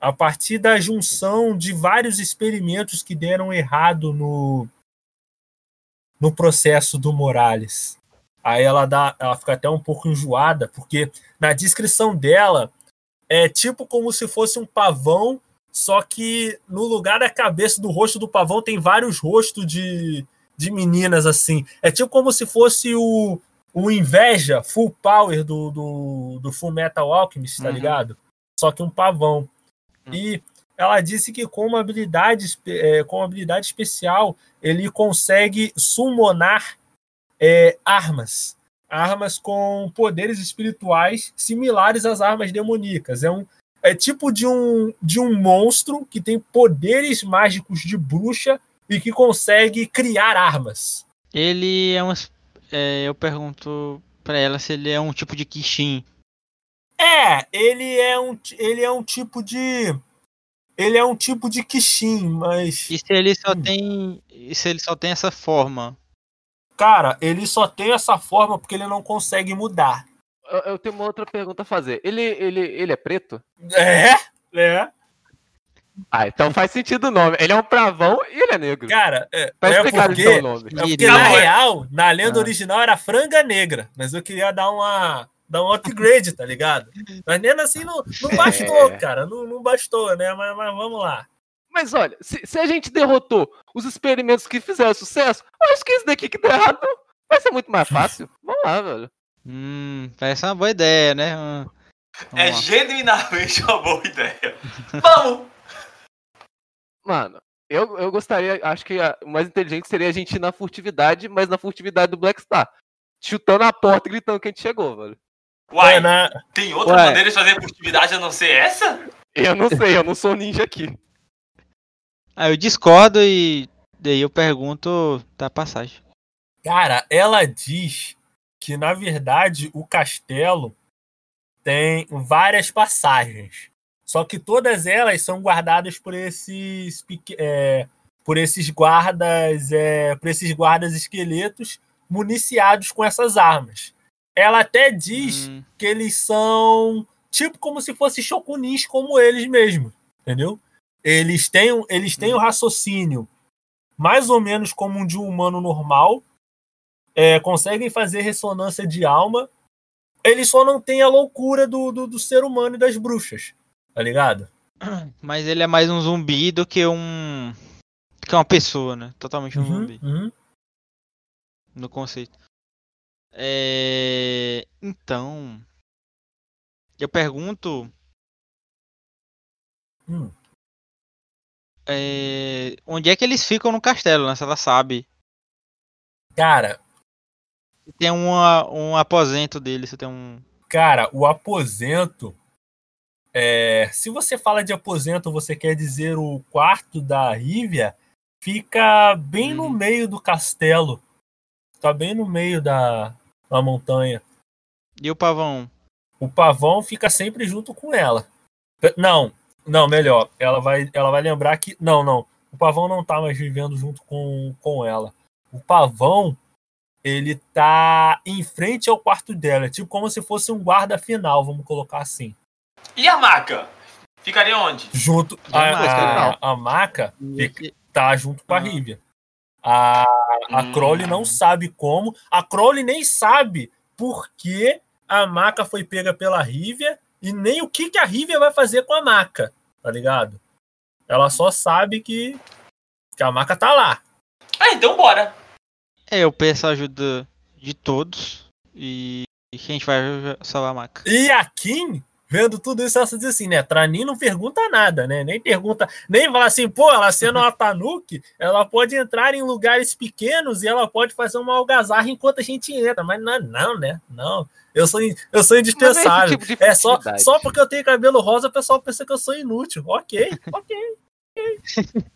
A partir da junção de vários experimentos que deram errado no, no processo do Morales. Aí ela dá, ela fica até um pouco enjoada, porque na descrição dela é tipo como se fosse um pavão só que no lugar da cabeça do rosto do pavão tem vários rostos de, de meninas assim. É tipo como se fosse o, o inveja full power do, do, do Full Metal Alchemist, tá uhum. ligado? Só que um pavão. Uhum. E ela disse que com uma habilidade, é, com uma habilidade especial ele consegue summonar é, armas. Armas com poderes espirituais similares às armas demoníacas. É um, é tipo de um, de um monstro que tem poderes mágicos de bruxa e que consegue criar armas. Ele é um. É, eu pergunto para ela se ele é um tipo de Kishin. É, ele é um, ele é um tipo de. Ele é um tipo de Kishin, mas. E se ele só hum. tem. E se ele só tem essa forma? Cara, ele só tem essa forma porque ele não consegue mudar eu tenho uma outra pergunta a fazer. Ele, ele, ele é preto? É, é. Ah, então faz sentido o nome. Ele é um pravão e ele é negro. Cara, é, tá é porque, então o nome. É porque na real, na lenda ah. original era franga negra, mas eu queria dar uma dar um upgrade, tá ligado? Mas nem assim não, não bastou, é. cara. Não, não bastou, né? Mas, mas vamos lá. Mas olha, se, se, a gente derrotou os experimentos que fizeram sucesso, eu acho que esse daqui que deu errado vai ser muito mais fácil. Vamos lá, velho. Hum, parece uma boa ideia, né? Hum, é lá. genuinamente uma boa ideia. <laughs> Vamos! Mano, eu, eu gostaria, acho que o mais inteligente seria a gente ir na furtividade, mas na furtividade do Black Star. Chutando a porta e gritando que a gente chegou, velho. Uai, na... tem outra Uai. maneira de fazer furtividade a não ser essa? Eu não sei, eu não sou ninja aqui. Ah, eu discordo e daí eu pergunto da passagem. Cara, ela diz que na verdade o castelo tem várias passagens. Só que todas elas são guardadas por esses é, por esses guardas é, por esses guardas esqueletos municiados com essas armas. Ela até diz hum. que eles são tipo como se fossem shokunis como eles mesmos, entendeu? eles têm, eles têm o raciocínio mais ou menos como um de um humano normal, é, conseguem fazer ressonância de alma, eles só não têm a loucura do, do, do, ser humano e das bruxas, tá ligado? <clears throat> Mas ele é mais um zumbi do que um. que uma pessoa, né? Totalmente um uhum, zumbi. Uhum. No conceito. É... Então. Eu pergunto. Hum. É... Onde é que eles ficam no castelo, né? Se ela sabe. Cara. Tem uma, um aposento dele, você tem um. Cara, o aposento. É... Se você fala de aposento, você quer dizer o quarto da Rívia, fica bem hum. no uhum. meio do castelo. Tá bem no meio da, da montanha. E o pavão? O pavão fica sempre junto com ela. Não, não, melhor. Ela vai, ela vai lembrar que. Não, não. O pavão não tá mais vivendo junto com, com ela. O pavão, ele tá em frente ao quarto dela. Tipo como se fosse um guarda final, vamos colocar assim. E a maca? Ficaria onde? Junto. A, a, a, a maca fica, tá junto com a Rívia. A, a hum. Crowley não sabe como. A Crowley nem sabe por que a maca foi pega pela Rívia e nem o que, que a Rívia vai fazer com a maca, tá ligado? Ela só sabe que, que a maca tá lá. Ah, então bora. É, eu peço a ajuda de todos e, e a gente vai salvar a maca. E a Kim vendo tudo isso, ela diz assim, né? Tranin não pergunta nada, né? Nem pergunta, nem fala assim, pô, ela sendo uma Tanuki, ela pode entrar em lugares pequenos e ela pode fazer uma algazarra enquanto a gente entra, mas não, não né? Não. Eu sou, eu sou indispensável. É, tipo é, só, só porque eu tenho cabelo rosa, o pessoal pensa que eu sou inútil. Ok, ok. <laughs>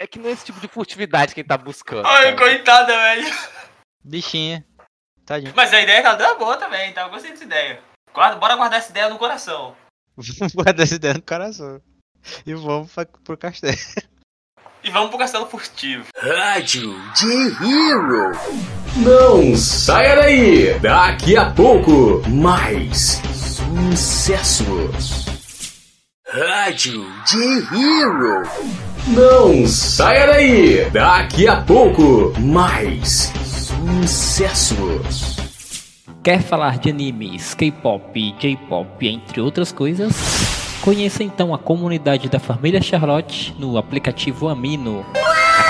É que não é esse tipo de furtividade que ele tá buscando. Ai, coitada, velho. Bichinha. Tadinho. Mas a ideia que ela deu é boa também, então eu gostei dessa ideia. Guarda, bora guardar essa ideia no coração. <laughs> Vamos guardar essa ideia no coração. E vamos pra, pro castelo. E vamos pro castelo furtivo. Rádio de Hero. Não saia daí. Daqui a pouco, mais sucessos. Rádio de Hero. Não saia daí. Daqui a pouco, mais sucessos. Quer falar de animes, K-pop, J-pop, entre outras coisas? Conheça então a comunidade da família Charlotte no aplicativo Amino Na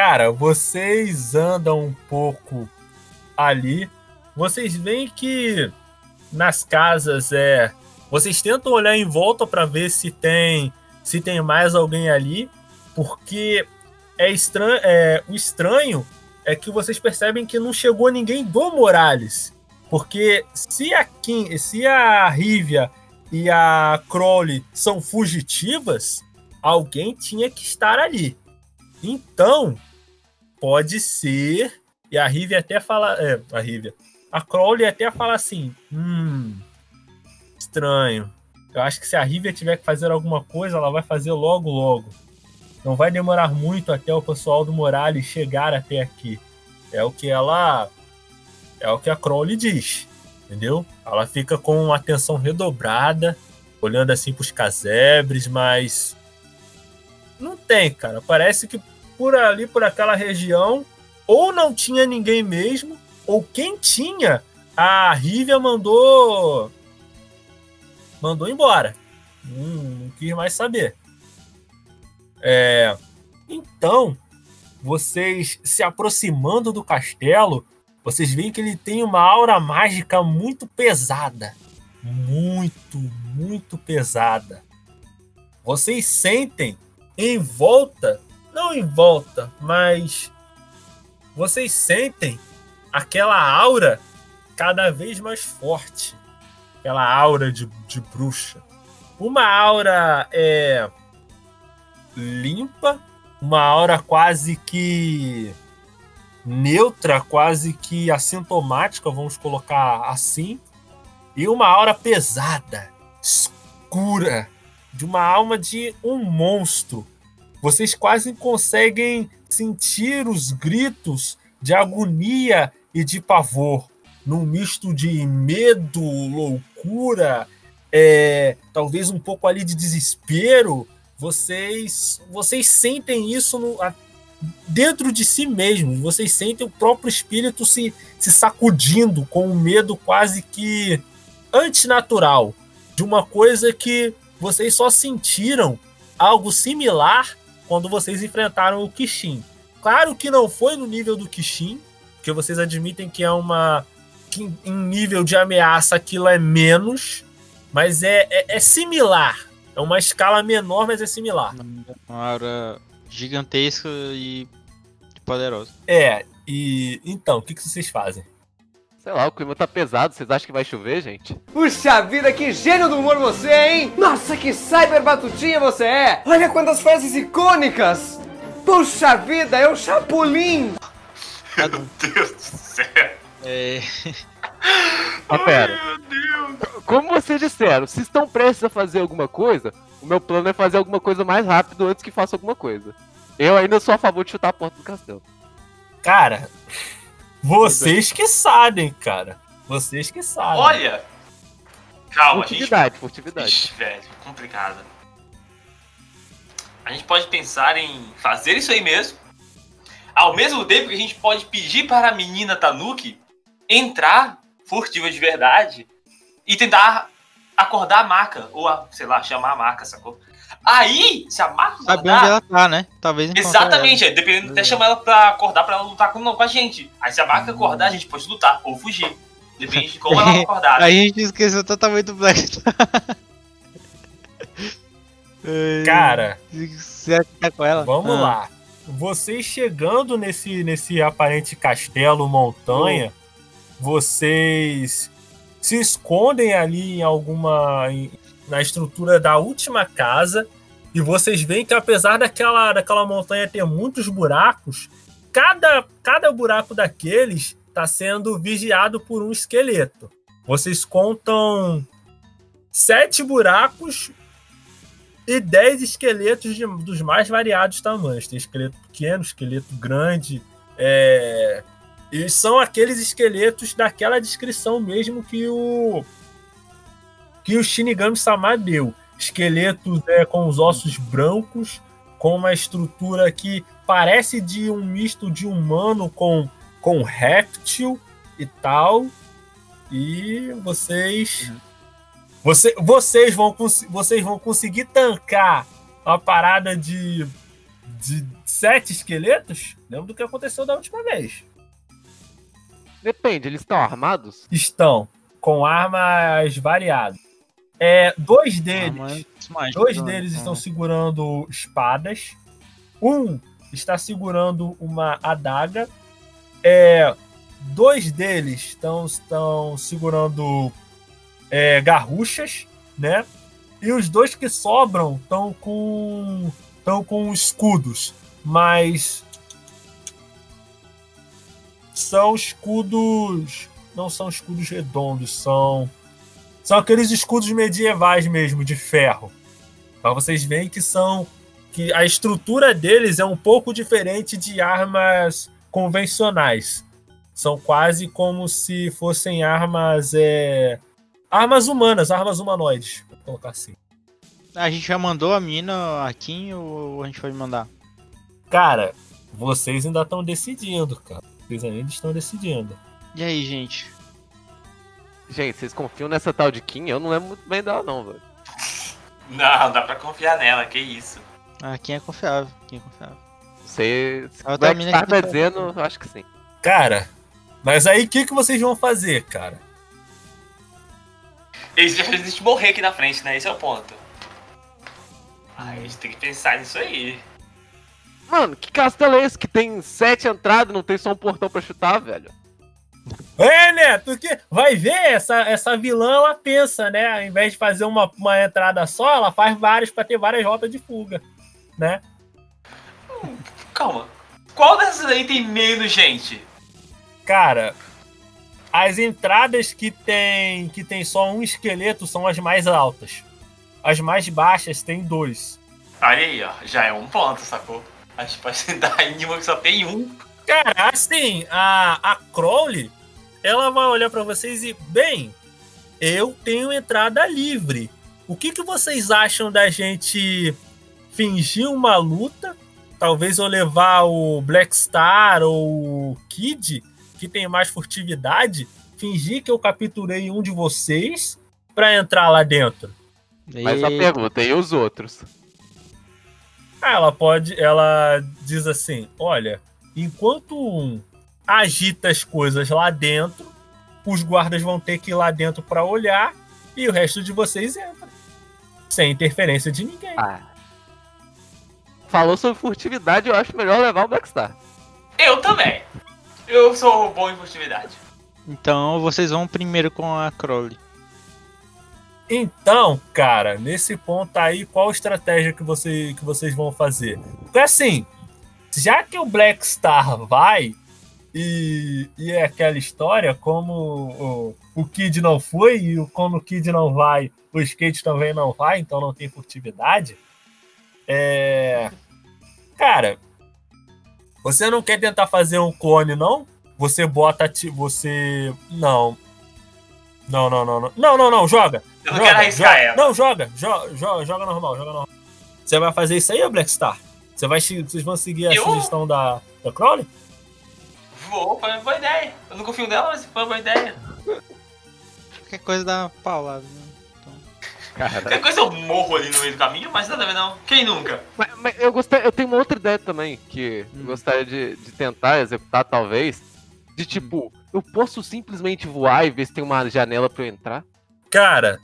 Cara, vocês andam um pouco ali, vocês veem que nas casas é, vocês tentam olhar em volta para ver se tem se tem mais alguém ali, porque é estranho, é, o estranho é que vocês percebem que não chegou ninguém do Morales, porque se a Kim, se a Rivia e a Crowley são fugitivas, alguém tinha que estar ali. Então, pode ser. E a Rive até fala. É, a Rive. A Crowley até fala assim: hum, estranho. Eu acho que se a Rivia tiver que fazer alguma coisa, ela vai fazer logo, logo. Não vai demorar muito até o pessoal do Morales chegar até aqui. É o que ela. É o que a Crowley diz. Entendeu? Ela fica com atenção redobrada, olhando assim pros casebres, mas. Não tem, cara. Parece que por ali, por aquela região, ou não tinha ninguém mesmo, ou quem tinha, a Rivia mandou. mandou embora. Não, não quis mais saber. É, então, vocês se aproximando do castelo, vocês veem que ele tem uma aura mágica muito pesada. Muito, muito pesada. Vocês sentem em volta, não em volta, mas vocês sentem aquela aura cada vez mais forte. Aquela aura de, de bruxa. Uma aura é, limpa, uma aura quase que neutra, quase que assintomática, vamos colocar assim, e uma aura pesada, escura, de uma alma de um monstro. Vocês quase conseguem sentir os gritos de agonia e de pavor, num misto de medo, loucura, é, talvez um pouco ali de desespero, vocês vocês sentem isso no, dentro de si mesmos. Vocês sentem o próprio espírito se, se sacudindo com um medo quase que antinatural de uma coisa que vocês só sentiram algo similar quando vocês enfrentaram o Kishin. Claro que não foi no nível do Kishin, porque vocês admitem que é uma que em nível de ameaça aquilo é menos, mas é, é, é similar é uma escala menor, mas é similar. Uma aura gigantesca e poderosa. É, e então, o que, que vocês fazem? Sei lá, o clima tá pesado, vocês acham que vai chover, gente? Puxa vida, que gênio do humor você é, hein? Nossa, que cyber batutinha você é! Olha quantas frases icônicas! Puxa vida, é o Chapolin! Meu Deus do céu! É... Ah, pera. Como vocês disseram, se estão prestes a fazer alguma coisa, o meu plano é fazer alguma coisa mais rápido antes que faça alguma coisa. Eu ainda sou a favor de chutar a porta do castelo. Cara, vocês que sabem, cara. Vocês que sabem. Olha! Calma, furtividade, gente... furtividade. Ixi, velho, complicado. A gente pode pensar em fazer isso aí mesmo. Ao mesmo tempo que a gente pode pedir para a menina Tanuki entrar furtiva de verdade e tentar acordar a maca, ou, a, sei lá, chamar a maca, sacou? Aí, se a maca Sabe onde ela tá, né? Talvez Exatamente, é, dependendo, até chamar ela pra acordar pra ela lutar com, não, com a gente. Aí se a maca acordar, a gente pode lutar ou fugir. Depende de como ela tá <laughs> acordar. Aí a gente esqueceu totalmente do Black <laughs> Cara, você tá com ela? Vamos ah. lá. Vocês chegando nesse, nesse aparente castelo montanha, vocês se escondem ali em alguma. Em, na estrutura da última casa. E vocês veem que apesar daquela, daquela montanha ter muitos buracos, cada, cada buraco daqueles está sendo vigiado por um esqueleto. Vocês contam sete buracos e dez esqueletos de, dos mais variados tamanhos. Tem esqueleto pequeno, esqueleto grande, é, e são aqueles esqueletos daquela descrição mesmo que o que o Shinigami Sama deu. Esqueletos é, com os ossos brancos, com uma estrutura que parece de um misto de humano com, com réptil e tal. E vocês. Você, vocês, vão, vocês vão conseguir tancar a parada de, de sete esqueletos? Lembra do que aconteceu da última vez. Depende, eles estão armados? Estão, com armas variadas. É, dois deles, dois né? deles estão segurando espadas. Um está segurando uma adaga. É, dois deles estão, estão segurando é, garruchas, né? E os dois que sobram estão com estão com escudos, mas são escudos. Não são escudos redondos, são. São aqueles escudos medievais mesmo, de ferro. Então vocês veem que são. que a estrutura deles é um pouco diferente de armas convencionais. São quase como se fossem armas. É, armas humanas, armas humanoides, vou colocar assim. A gente já mandou a mina aqui ou a gente vai mandar? Cara, vocês ainda estão decidindo, cara. Vocês ainda estão decidindo. E aí, gente? Gente, vocês confiam nessa tal de Kim? Eu não lembro muito bem dela, não, velho. Não, dá pra confiar nela, que isso. Ah, quem é confiável? Quem é confiável? Você. Se o tá dizendo, eu acho que sim. Cara, mas aí o que, que vocês vão fazer, cara? Existe morrer aqui na frente, né? Esse é o ponto. Ah, a gente tem que pensar nisso aí. Mano, que castelo é esse que tem sete entradas e não tem só um portão pra chutar, velho? É, né? que vai ver, essa, essa vilã ela pensa, né? Ao invés de fazer uma, uma entrada só, ela faz várias para ter várias rotas de fuga, né? Calma. Qual dessas aí tem menos gente? Cara, as entradas que tem que tem só um esqueleto são as mais altas. As mais baixas tem dois. Olha aí, ó. Já é um ponto, sacou? A gente pode <laughs> tentar em uma que só tem um. Cara, assim, a, a Crowley, ela vai olhar para vocês e, bem, eu tenho entrada livre. O que, que vocês acham da gente fingir uma luta? Talvez eu levar o Black Star ou o Kid, que tem mais furtividade, fingir que eu capturei um de vocês para entrar lá dentro. Mas a pergunta, e os outros? Ah, ela pode. Ela diz assim: olha, enquanto um agita as coisas lá dentro, os guardas vão ter que ir lá dentro para olhar e o resto de vocês entra. Sem interferência de ninguém. Ah. Falou sobre furtividade, eu acho melhor levar o Blackstar. Eu também. Eu sou bom em furtividade. Então vocês vão primeiro com a Crowley. Então, cara, nesse ponto aí, qual estratégia que, você, que vocês vão fazer? Porque assim, já que o Black Star vai, e, e é aquela história, como o, o Kid não foi, e como o Kid não vai, o Skate também não vai, então não tem furtividade. É. Cara, você não quer tentar fazer um clone, não? Você bota. Você. Não. Não, não, não, não. Não, não, não, joga. Eu não joga, quero arriscar joga. ela. Não, joga, joga, joga, joga normal, joga normal. Você vai fazer isso aí, Black Star? Você vai, vocês vão seguir a eu? sugestão da, da Crowley? Vou, foi uma boa ideia. Eu não confio nela, mas foi uma boa ideia. Qualquer coisa dá uma paulada, né? Então... Qualquer coisa eu morro ali no meio do caminho, mas nada a ver não. Quem nunca? Mas, mas eu, gostei, eu tenho uma outra ideia também, que hum. gostaria de, de tentar executar, talvez. De tipo, hum. eu posso simplesmente voar e ver se tem uma janela pra eu entrar? Cara,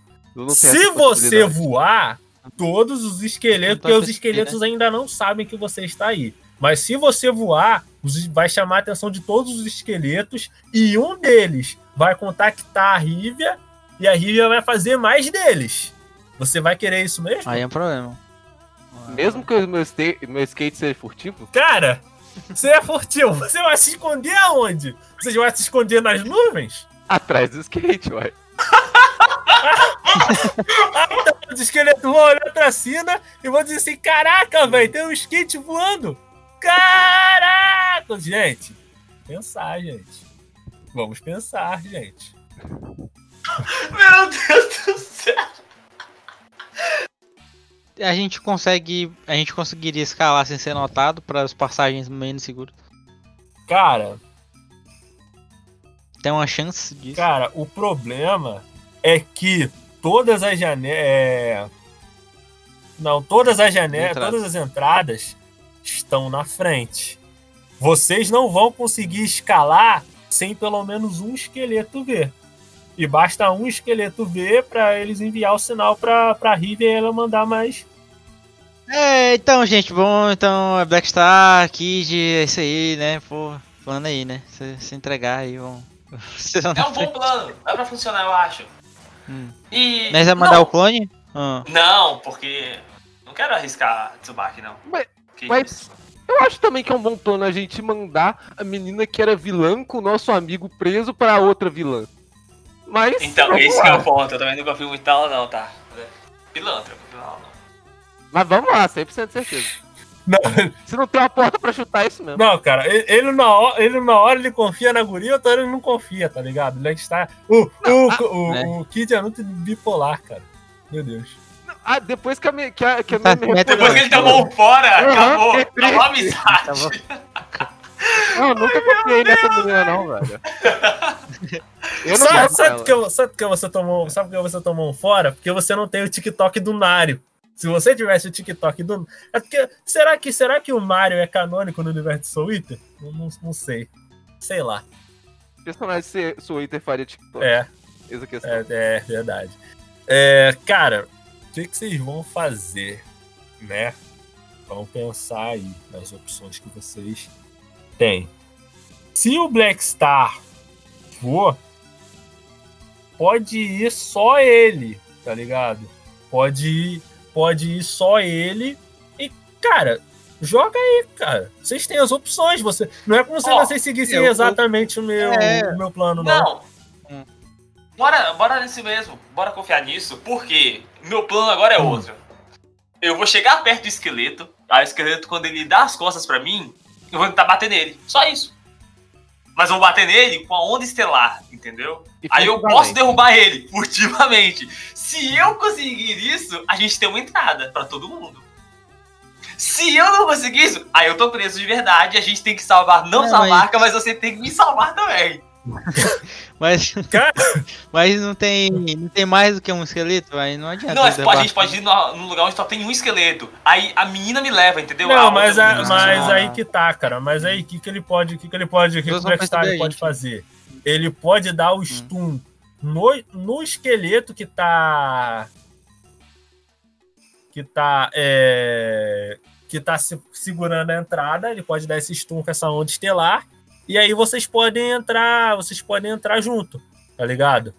se você voar, todos os esqueletos, porque os esqueletos né? ainda não sabem que você está aí. Mas se você voar, vai chamar a atenção de todos os esqueletos e um deles vai contactar a Rívia e a Rívia vai fazer mais deles. Você vai querer isso mesmo? Aí é um problema. Mesmo que o meu, meu skate seja furtivo? Cara, você é furtivo. Você vai se esconder aonde? Você vai se esconder nas nuvens? Atrás do skate, uai. <laughs> Os esqueletos vão olhar pra cima e vão dizer assim: Caraca, velho, tem um skate voando. Caraca! Gente, pensar, gente. Vamos pensar, gente. <laughs> Meu Deus do céu! A gente consegue. A gente conseguiria escalar sem ser notado para as passagens menos seguras. Cara. Tem uma chance disso. Cara, o problema é que todas as janelas. É... Não, todas as janelas, todas as entradas estão na frente. Vocês não vão conseguir escalar sem pelo menos um esqueleto ver. E basta um esqueleto ver para eles enviar o sinal para a Riven e ela mandar mais. É, então, gente, bom, então, é Blackstar, Kid, é isso aí, né? Pô, plano aí, né? Se, se entregar aí, vão. <laughs> É um bom plano, dá pra funcionar, eu acho. Hum. E. Mas vai mandar não. o clone? Ah. Não, porque. Não quero arriscar Tsubaki, não. Mas, mas eu acho também que é um bom plano a gente mandar a menina que era vilã com o nosso amigo preso para outra vilã. Mas. Então, esse que é o ponto. Eu também não confio muito nela, não, tá? Pilantra, nela, não. Mas vamos lá, 100% de certeza. <laughs> Não, Se não tem uma porta pra chutar, é isso mesmo. não, cara, ele, ele na hora, ele na hora ele confia na guria, outra hora ele não confia, tá ligado? Ele está. O, o, o, né? o Kid é muito bipolar, cara. Meu Deus. Ah, depois que a minha. Que a, que a minha certo. Depois que ele tomou um fora, Aham, acabou. que <laughs> Acabou a amizade. Não, eu nunca confiei nessa menina, não, velho. <laughs> Eu não Sabe, quero sabe, ela. eu- sabe porque você tomou, sabe porque você tomou um fora? Porque você não tem o TikTok do Mario. Se você tivesse o TikTok do. É porque. Será que, será que o Mario é canônico no universo de Soul Eater? Eu Não, não sei. Sei lá. Personagem se Twitter faria TikTok. É, Essa é questão. é, é verdade. É, cara, o que, que vocês vão fazer, né? Vamos pensar aí nas opções que vocês têm. Se o Black Star for, pode ir só ele, tá ligado? Pode ir, pode ir só ele e, cara, joga aí, cara. Vocês têm as opções, você não é como se Ó, vocês seguissem eu- eu- exatamente o meu, É. o meu plano, não. Não. Bora, bora nesse mesmo. Bora confiar nisso. Porque meu plano agora é Hum. outro. Eu vou chegar perto do esqueleto. Aí o esqueleto, quando ele dá as costas pra mim, eu vou tentar bater nele. Só isso. Mas eu vou bater nele com a onda estelar, entendeu? Aí eu posso derrubar ele <laughs> furtivamente. Se eu conseguir isso, a gente tem uma entrada pra todo mundo. Se eu não conseguir isso, aí eu tô preso de verdade. A gente tem que salvar não Não, só a mas- marca, mas você tem que me salvar também. Mas, <laughs> mas não tem, não tem mais do que um esqueleto, aí não adianta. Não, a gente pode ir no- num lugar onde só tem um esqueleto. Aí a menina me leva, entendeu? Não, mas, a- mas aí que tá, cara. Mas aí o que, que ele pode. O que, que ele pode. Que, que o Blackstar pode fazer? Ele pode dar o stun no, no esqueleto que tá. Que tá. É, que tá se- segurando a entrada. Ele pode dar esse stun com essa onda estelar. E aí vocês podem entrar. Vocês podem entrar junto, tá ligado?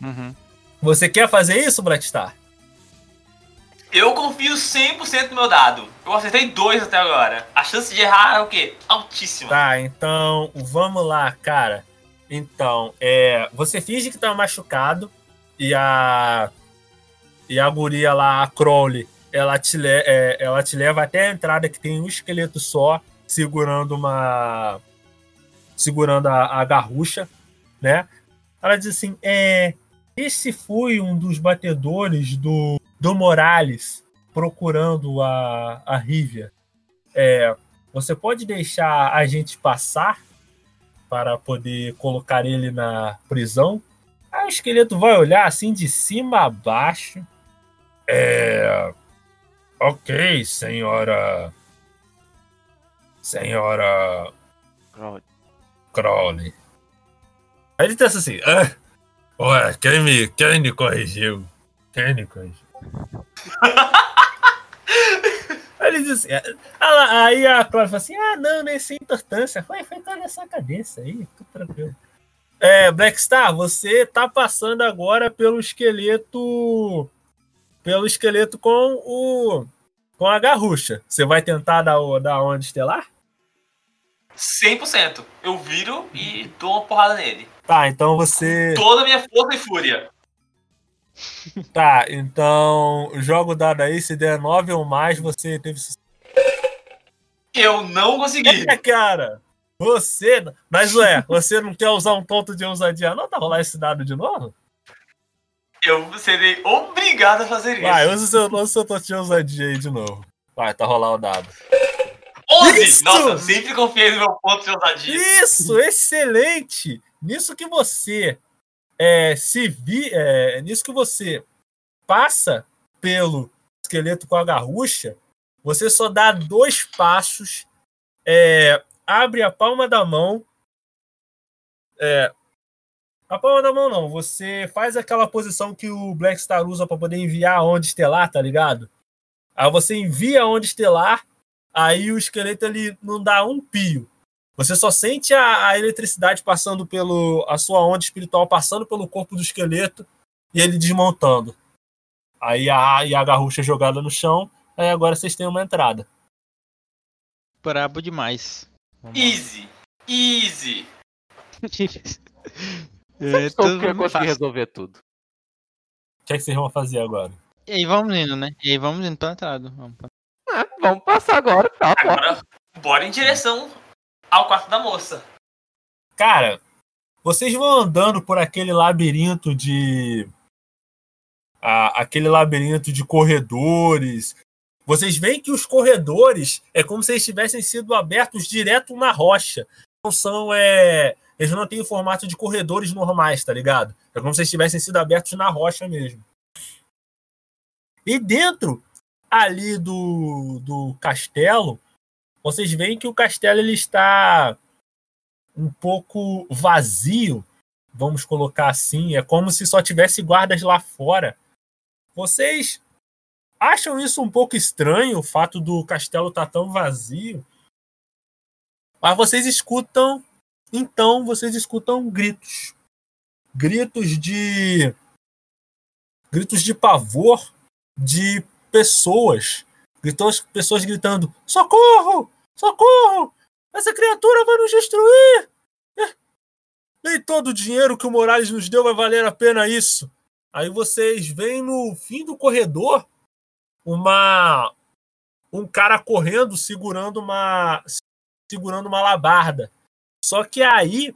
Uhum. Você quer fazer isso, Blackstar? Eu confio 100% no meu dado. Eu acertei dois até agora. A chance de errar é o quê? Altíssima. Tá, então vamos lá, cara. Então, é, você finge que tá machucado e a e a guria lá, a Crowley, ela te, le- é, ela te leva até a entrada que tem um esqueleto só segurando uma segurando a, a garrucha, né? Ela diz assim: é, esse foi um dos batedores do, do Morales procurando a, a Rívia. É, você pode deixar a gente passar para poder colocar ele na prisão? Aí o esqueleto vai olhar assim de cima a baixo. É. Ok, senhora. Senhora Pronto. Crowley. Aí ele pensa assim: ah, ué, quem me, quem me corrigiu? Quem me corrigiu? <laughs> Aí ele diz assim, ah, aí a Cláudia fala assim: ah, não, nem sem importância. Foi, foi toda essa cabeça aí, tudo tranquilo. É, Blackstar, você tá passando agora pelo esqueleto. Pelo esqueleto com o. Com a garrucha. Você vai tentar dar, o, dar onda estelar? 100%. Eu viro e dou uma porrada nele. Tá, então você. Toda a minha força e fúria. <laughs> Tá, então joga o dado aí, se der 9 ou mais, você teve sucesso. Eu não consegui. É, cara! Você. Mas ué, você não quer usar um ponto de ousadia, não? Tá rolar esse dado de novo? Eu serei obrigado a fazer isso. Vai, usa o seu, usa o seu ponto de ousadia aí de novo. Vai, tá rolar o dado. 11! Isso! Nossa, eu sempre confiei no meu ponto de ousadia. Isso, excelente! Nisso que você é, se vi, é, nisso que você passa pelo esqueleto com a garrucha, você só dá dois passos, é, abre a palma da mão. É, a palma da mão não, você faz aquela posição que o Black Star usa para poder enviar a onda estelar, tá ligado? Aí você envia a onda estelar, aí o esqueleto ele não dá um pio. Você só sente a, a eletricidade passando pelo. a sua onda espiritual passando pelo corpo do esqueleto e ele desmontando. Aí a, e a garrucha jogada no chão, aí agora vocês têm uma entrada. Brabo demais. Vamos lá. Easy. Easy. <laughs> É, tudo que eu consegui resolver tudo. O que é que vocês vão fazer agora? E aí vamos indo, né? E aí vamos indo pra entrada. Vamos, pra... vamos passar agora tá, Agora, bora em direção ao quarto da moça. Cara, vocês vão andando por aquele labirinto de. Ah, aquele labirinto de corredores. Vocês veem que os corredores é como se eles tivessem sido abertos direto na rocha. Não são. É... Eles não têm o formato de corredores normais, tá ligado? É como se eles tivessem sido abertos na rocha mesmo. E dentro ali do, do castelo, vocês veem que o castelo ele está um pouco vazio, vamos colocar assim. É como se só tivesse guardas lá fora. Vocês acham isso um pouco estranho, o fato do castelo estar tá tão vazio? Mas vocês escutam, então vocês escutam gritos. Gritos de gritos de pavor de pessoas. Gritou pessoas gritando: "Socorro! Socorro! Essa criatura vai nos destruir! É. Nem todo o dinheiro que o Morales nos deu vai valer a pena isso. Aí vocês veem no fim do corredor uma um cara correndo segurando uma segurando uma labarda. Só que aí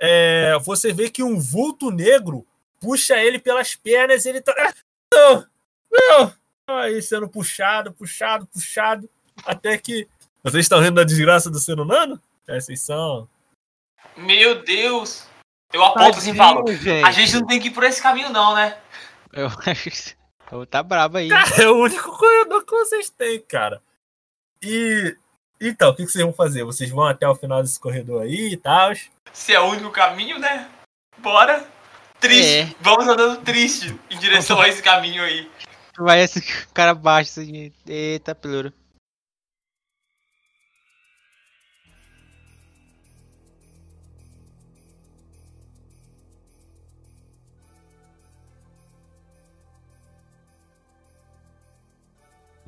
é, você vê que um vulto negro puxa ele pelas pernas e ele tá. Não! Não! Aí sendo puxado, puxado, puxado, até que vocês estão rindo da desgraça do ser humano? É, vocês são. Meu Deus! Eu aponto assim e falo: gente. a gente não tem que ir por esse caminho, não, né? Eu <laughs> acho que tá brabo aí. Cara, é o único corredor que vocês têm, cara. E. Então, o que vocês vão fazer? Vocês vão até o final desse corredor aí e tal? Se é o único caminho, né? Bora! Triste! É. Vamos andando triste em direção <laughs> a esse caminho aí. Vai esse <laughs> cara baixo assim. Eita, pluro.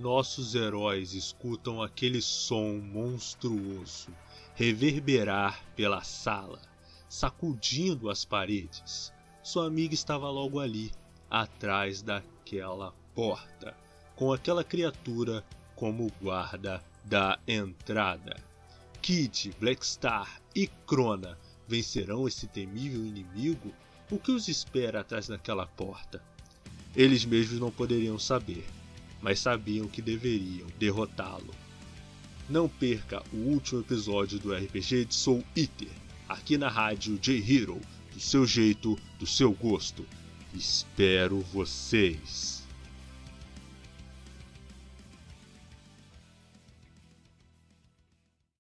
nossos heróis escutam aquele som monstruoso reverberar pela sala, sacudindo as paredes. Sua amiga estava logo ali, atrás daquela porta, com aquela criatura como guarda da entrada. Kid, Blackstar e Crona vencerão esse temível inimigo? O que os espera atrás daquela porta? Eles mesmos não poderiam saber mas sabiam que deveriam derrotá-lo. Não perca o último episódio do RPG de Soul Eater, aqui na rádio J-Hero, do seu jeito, do seu gosto. Espero vocês!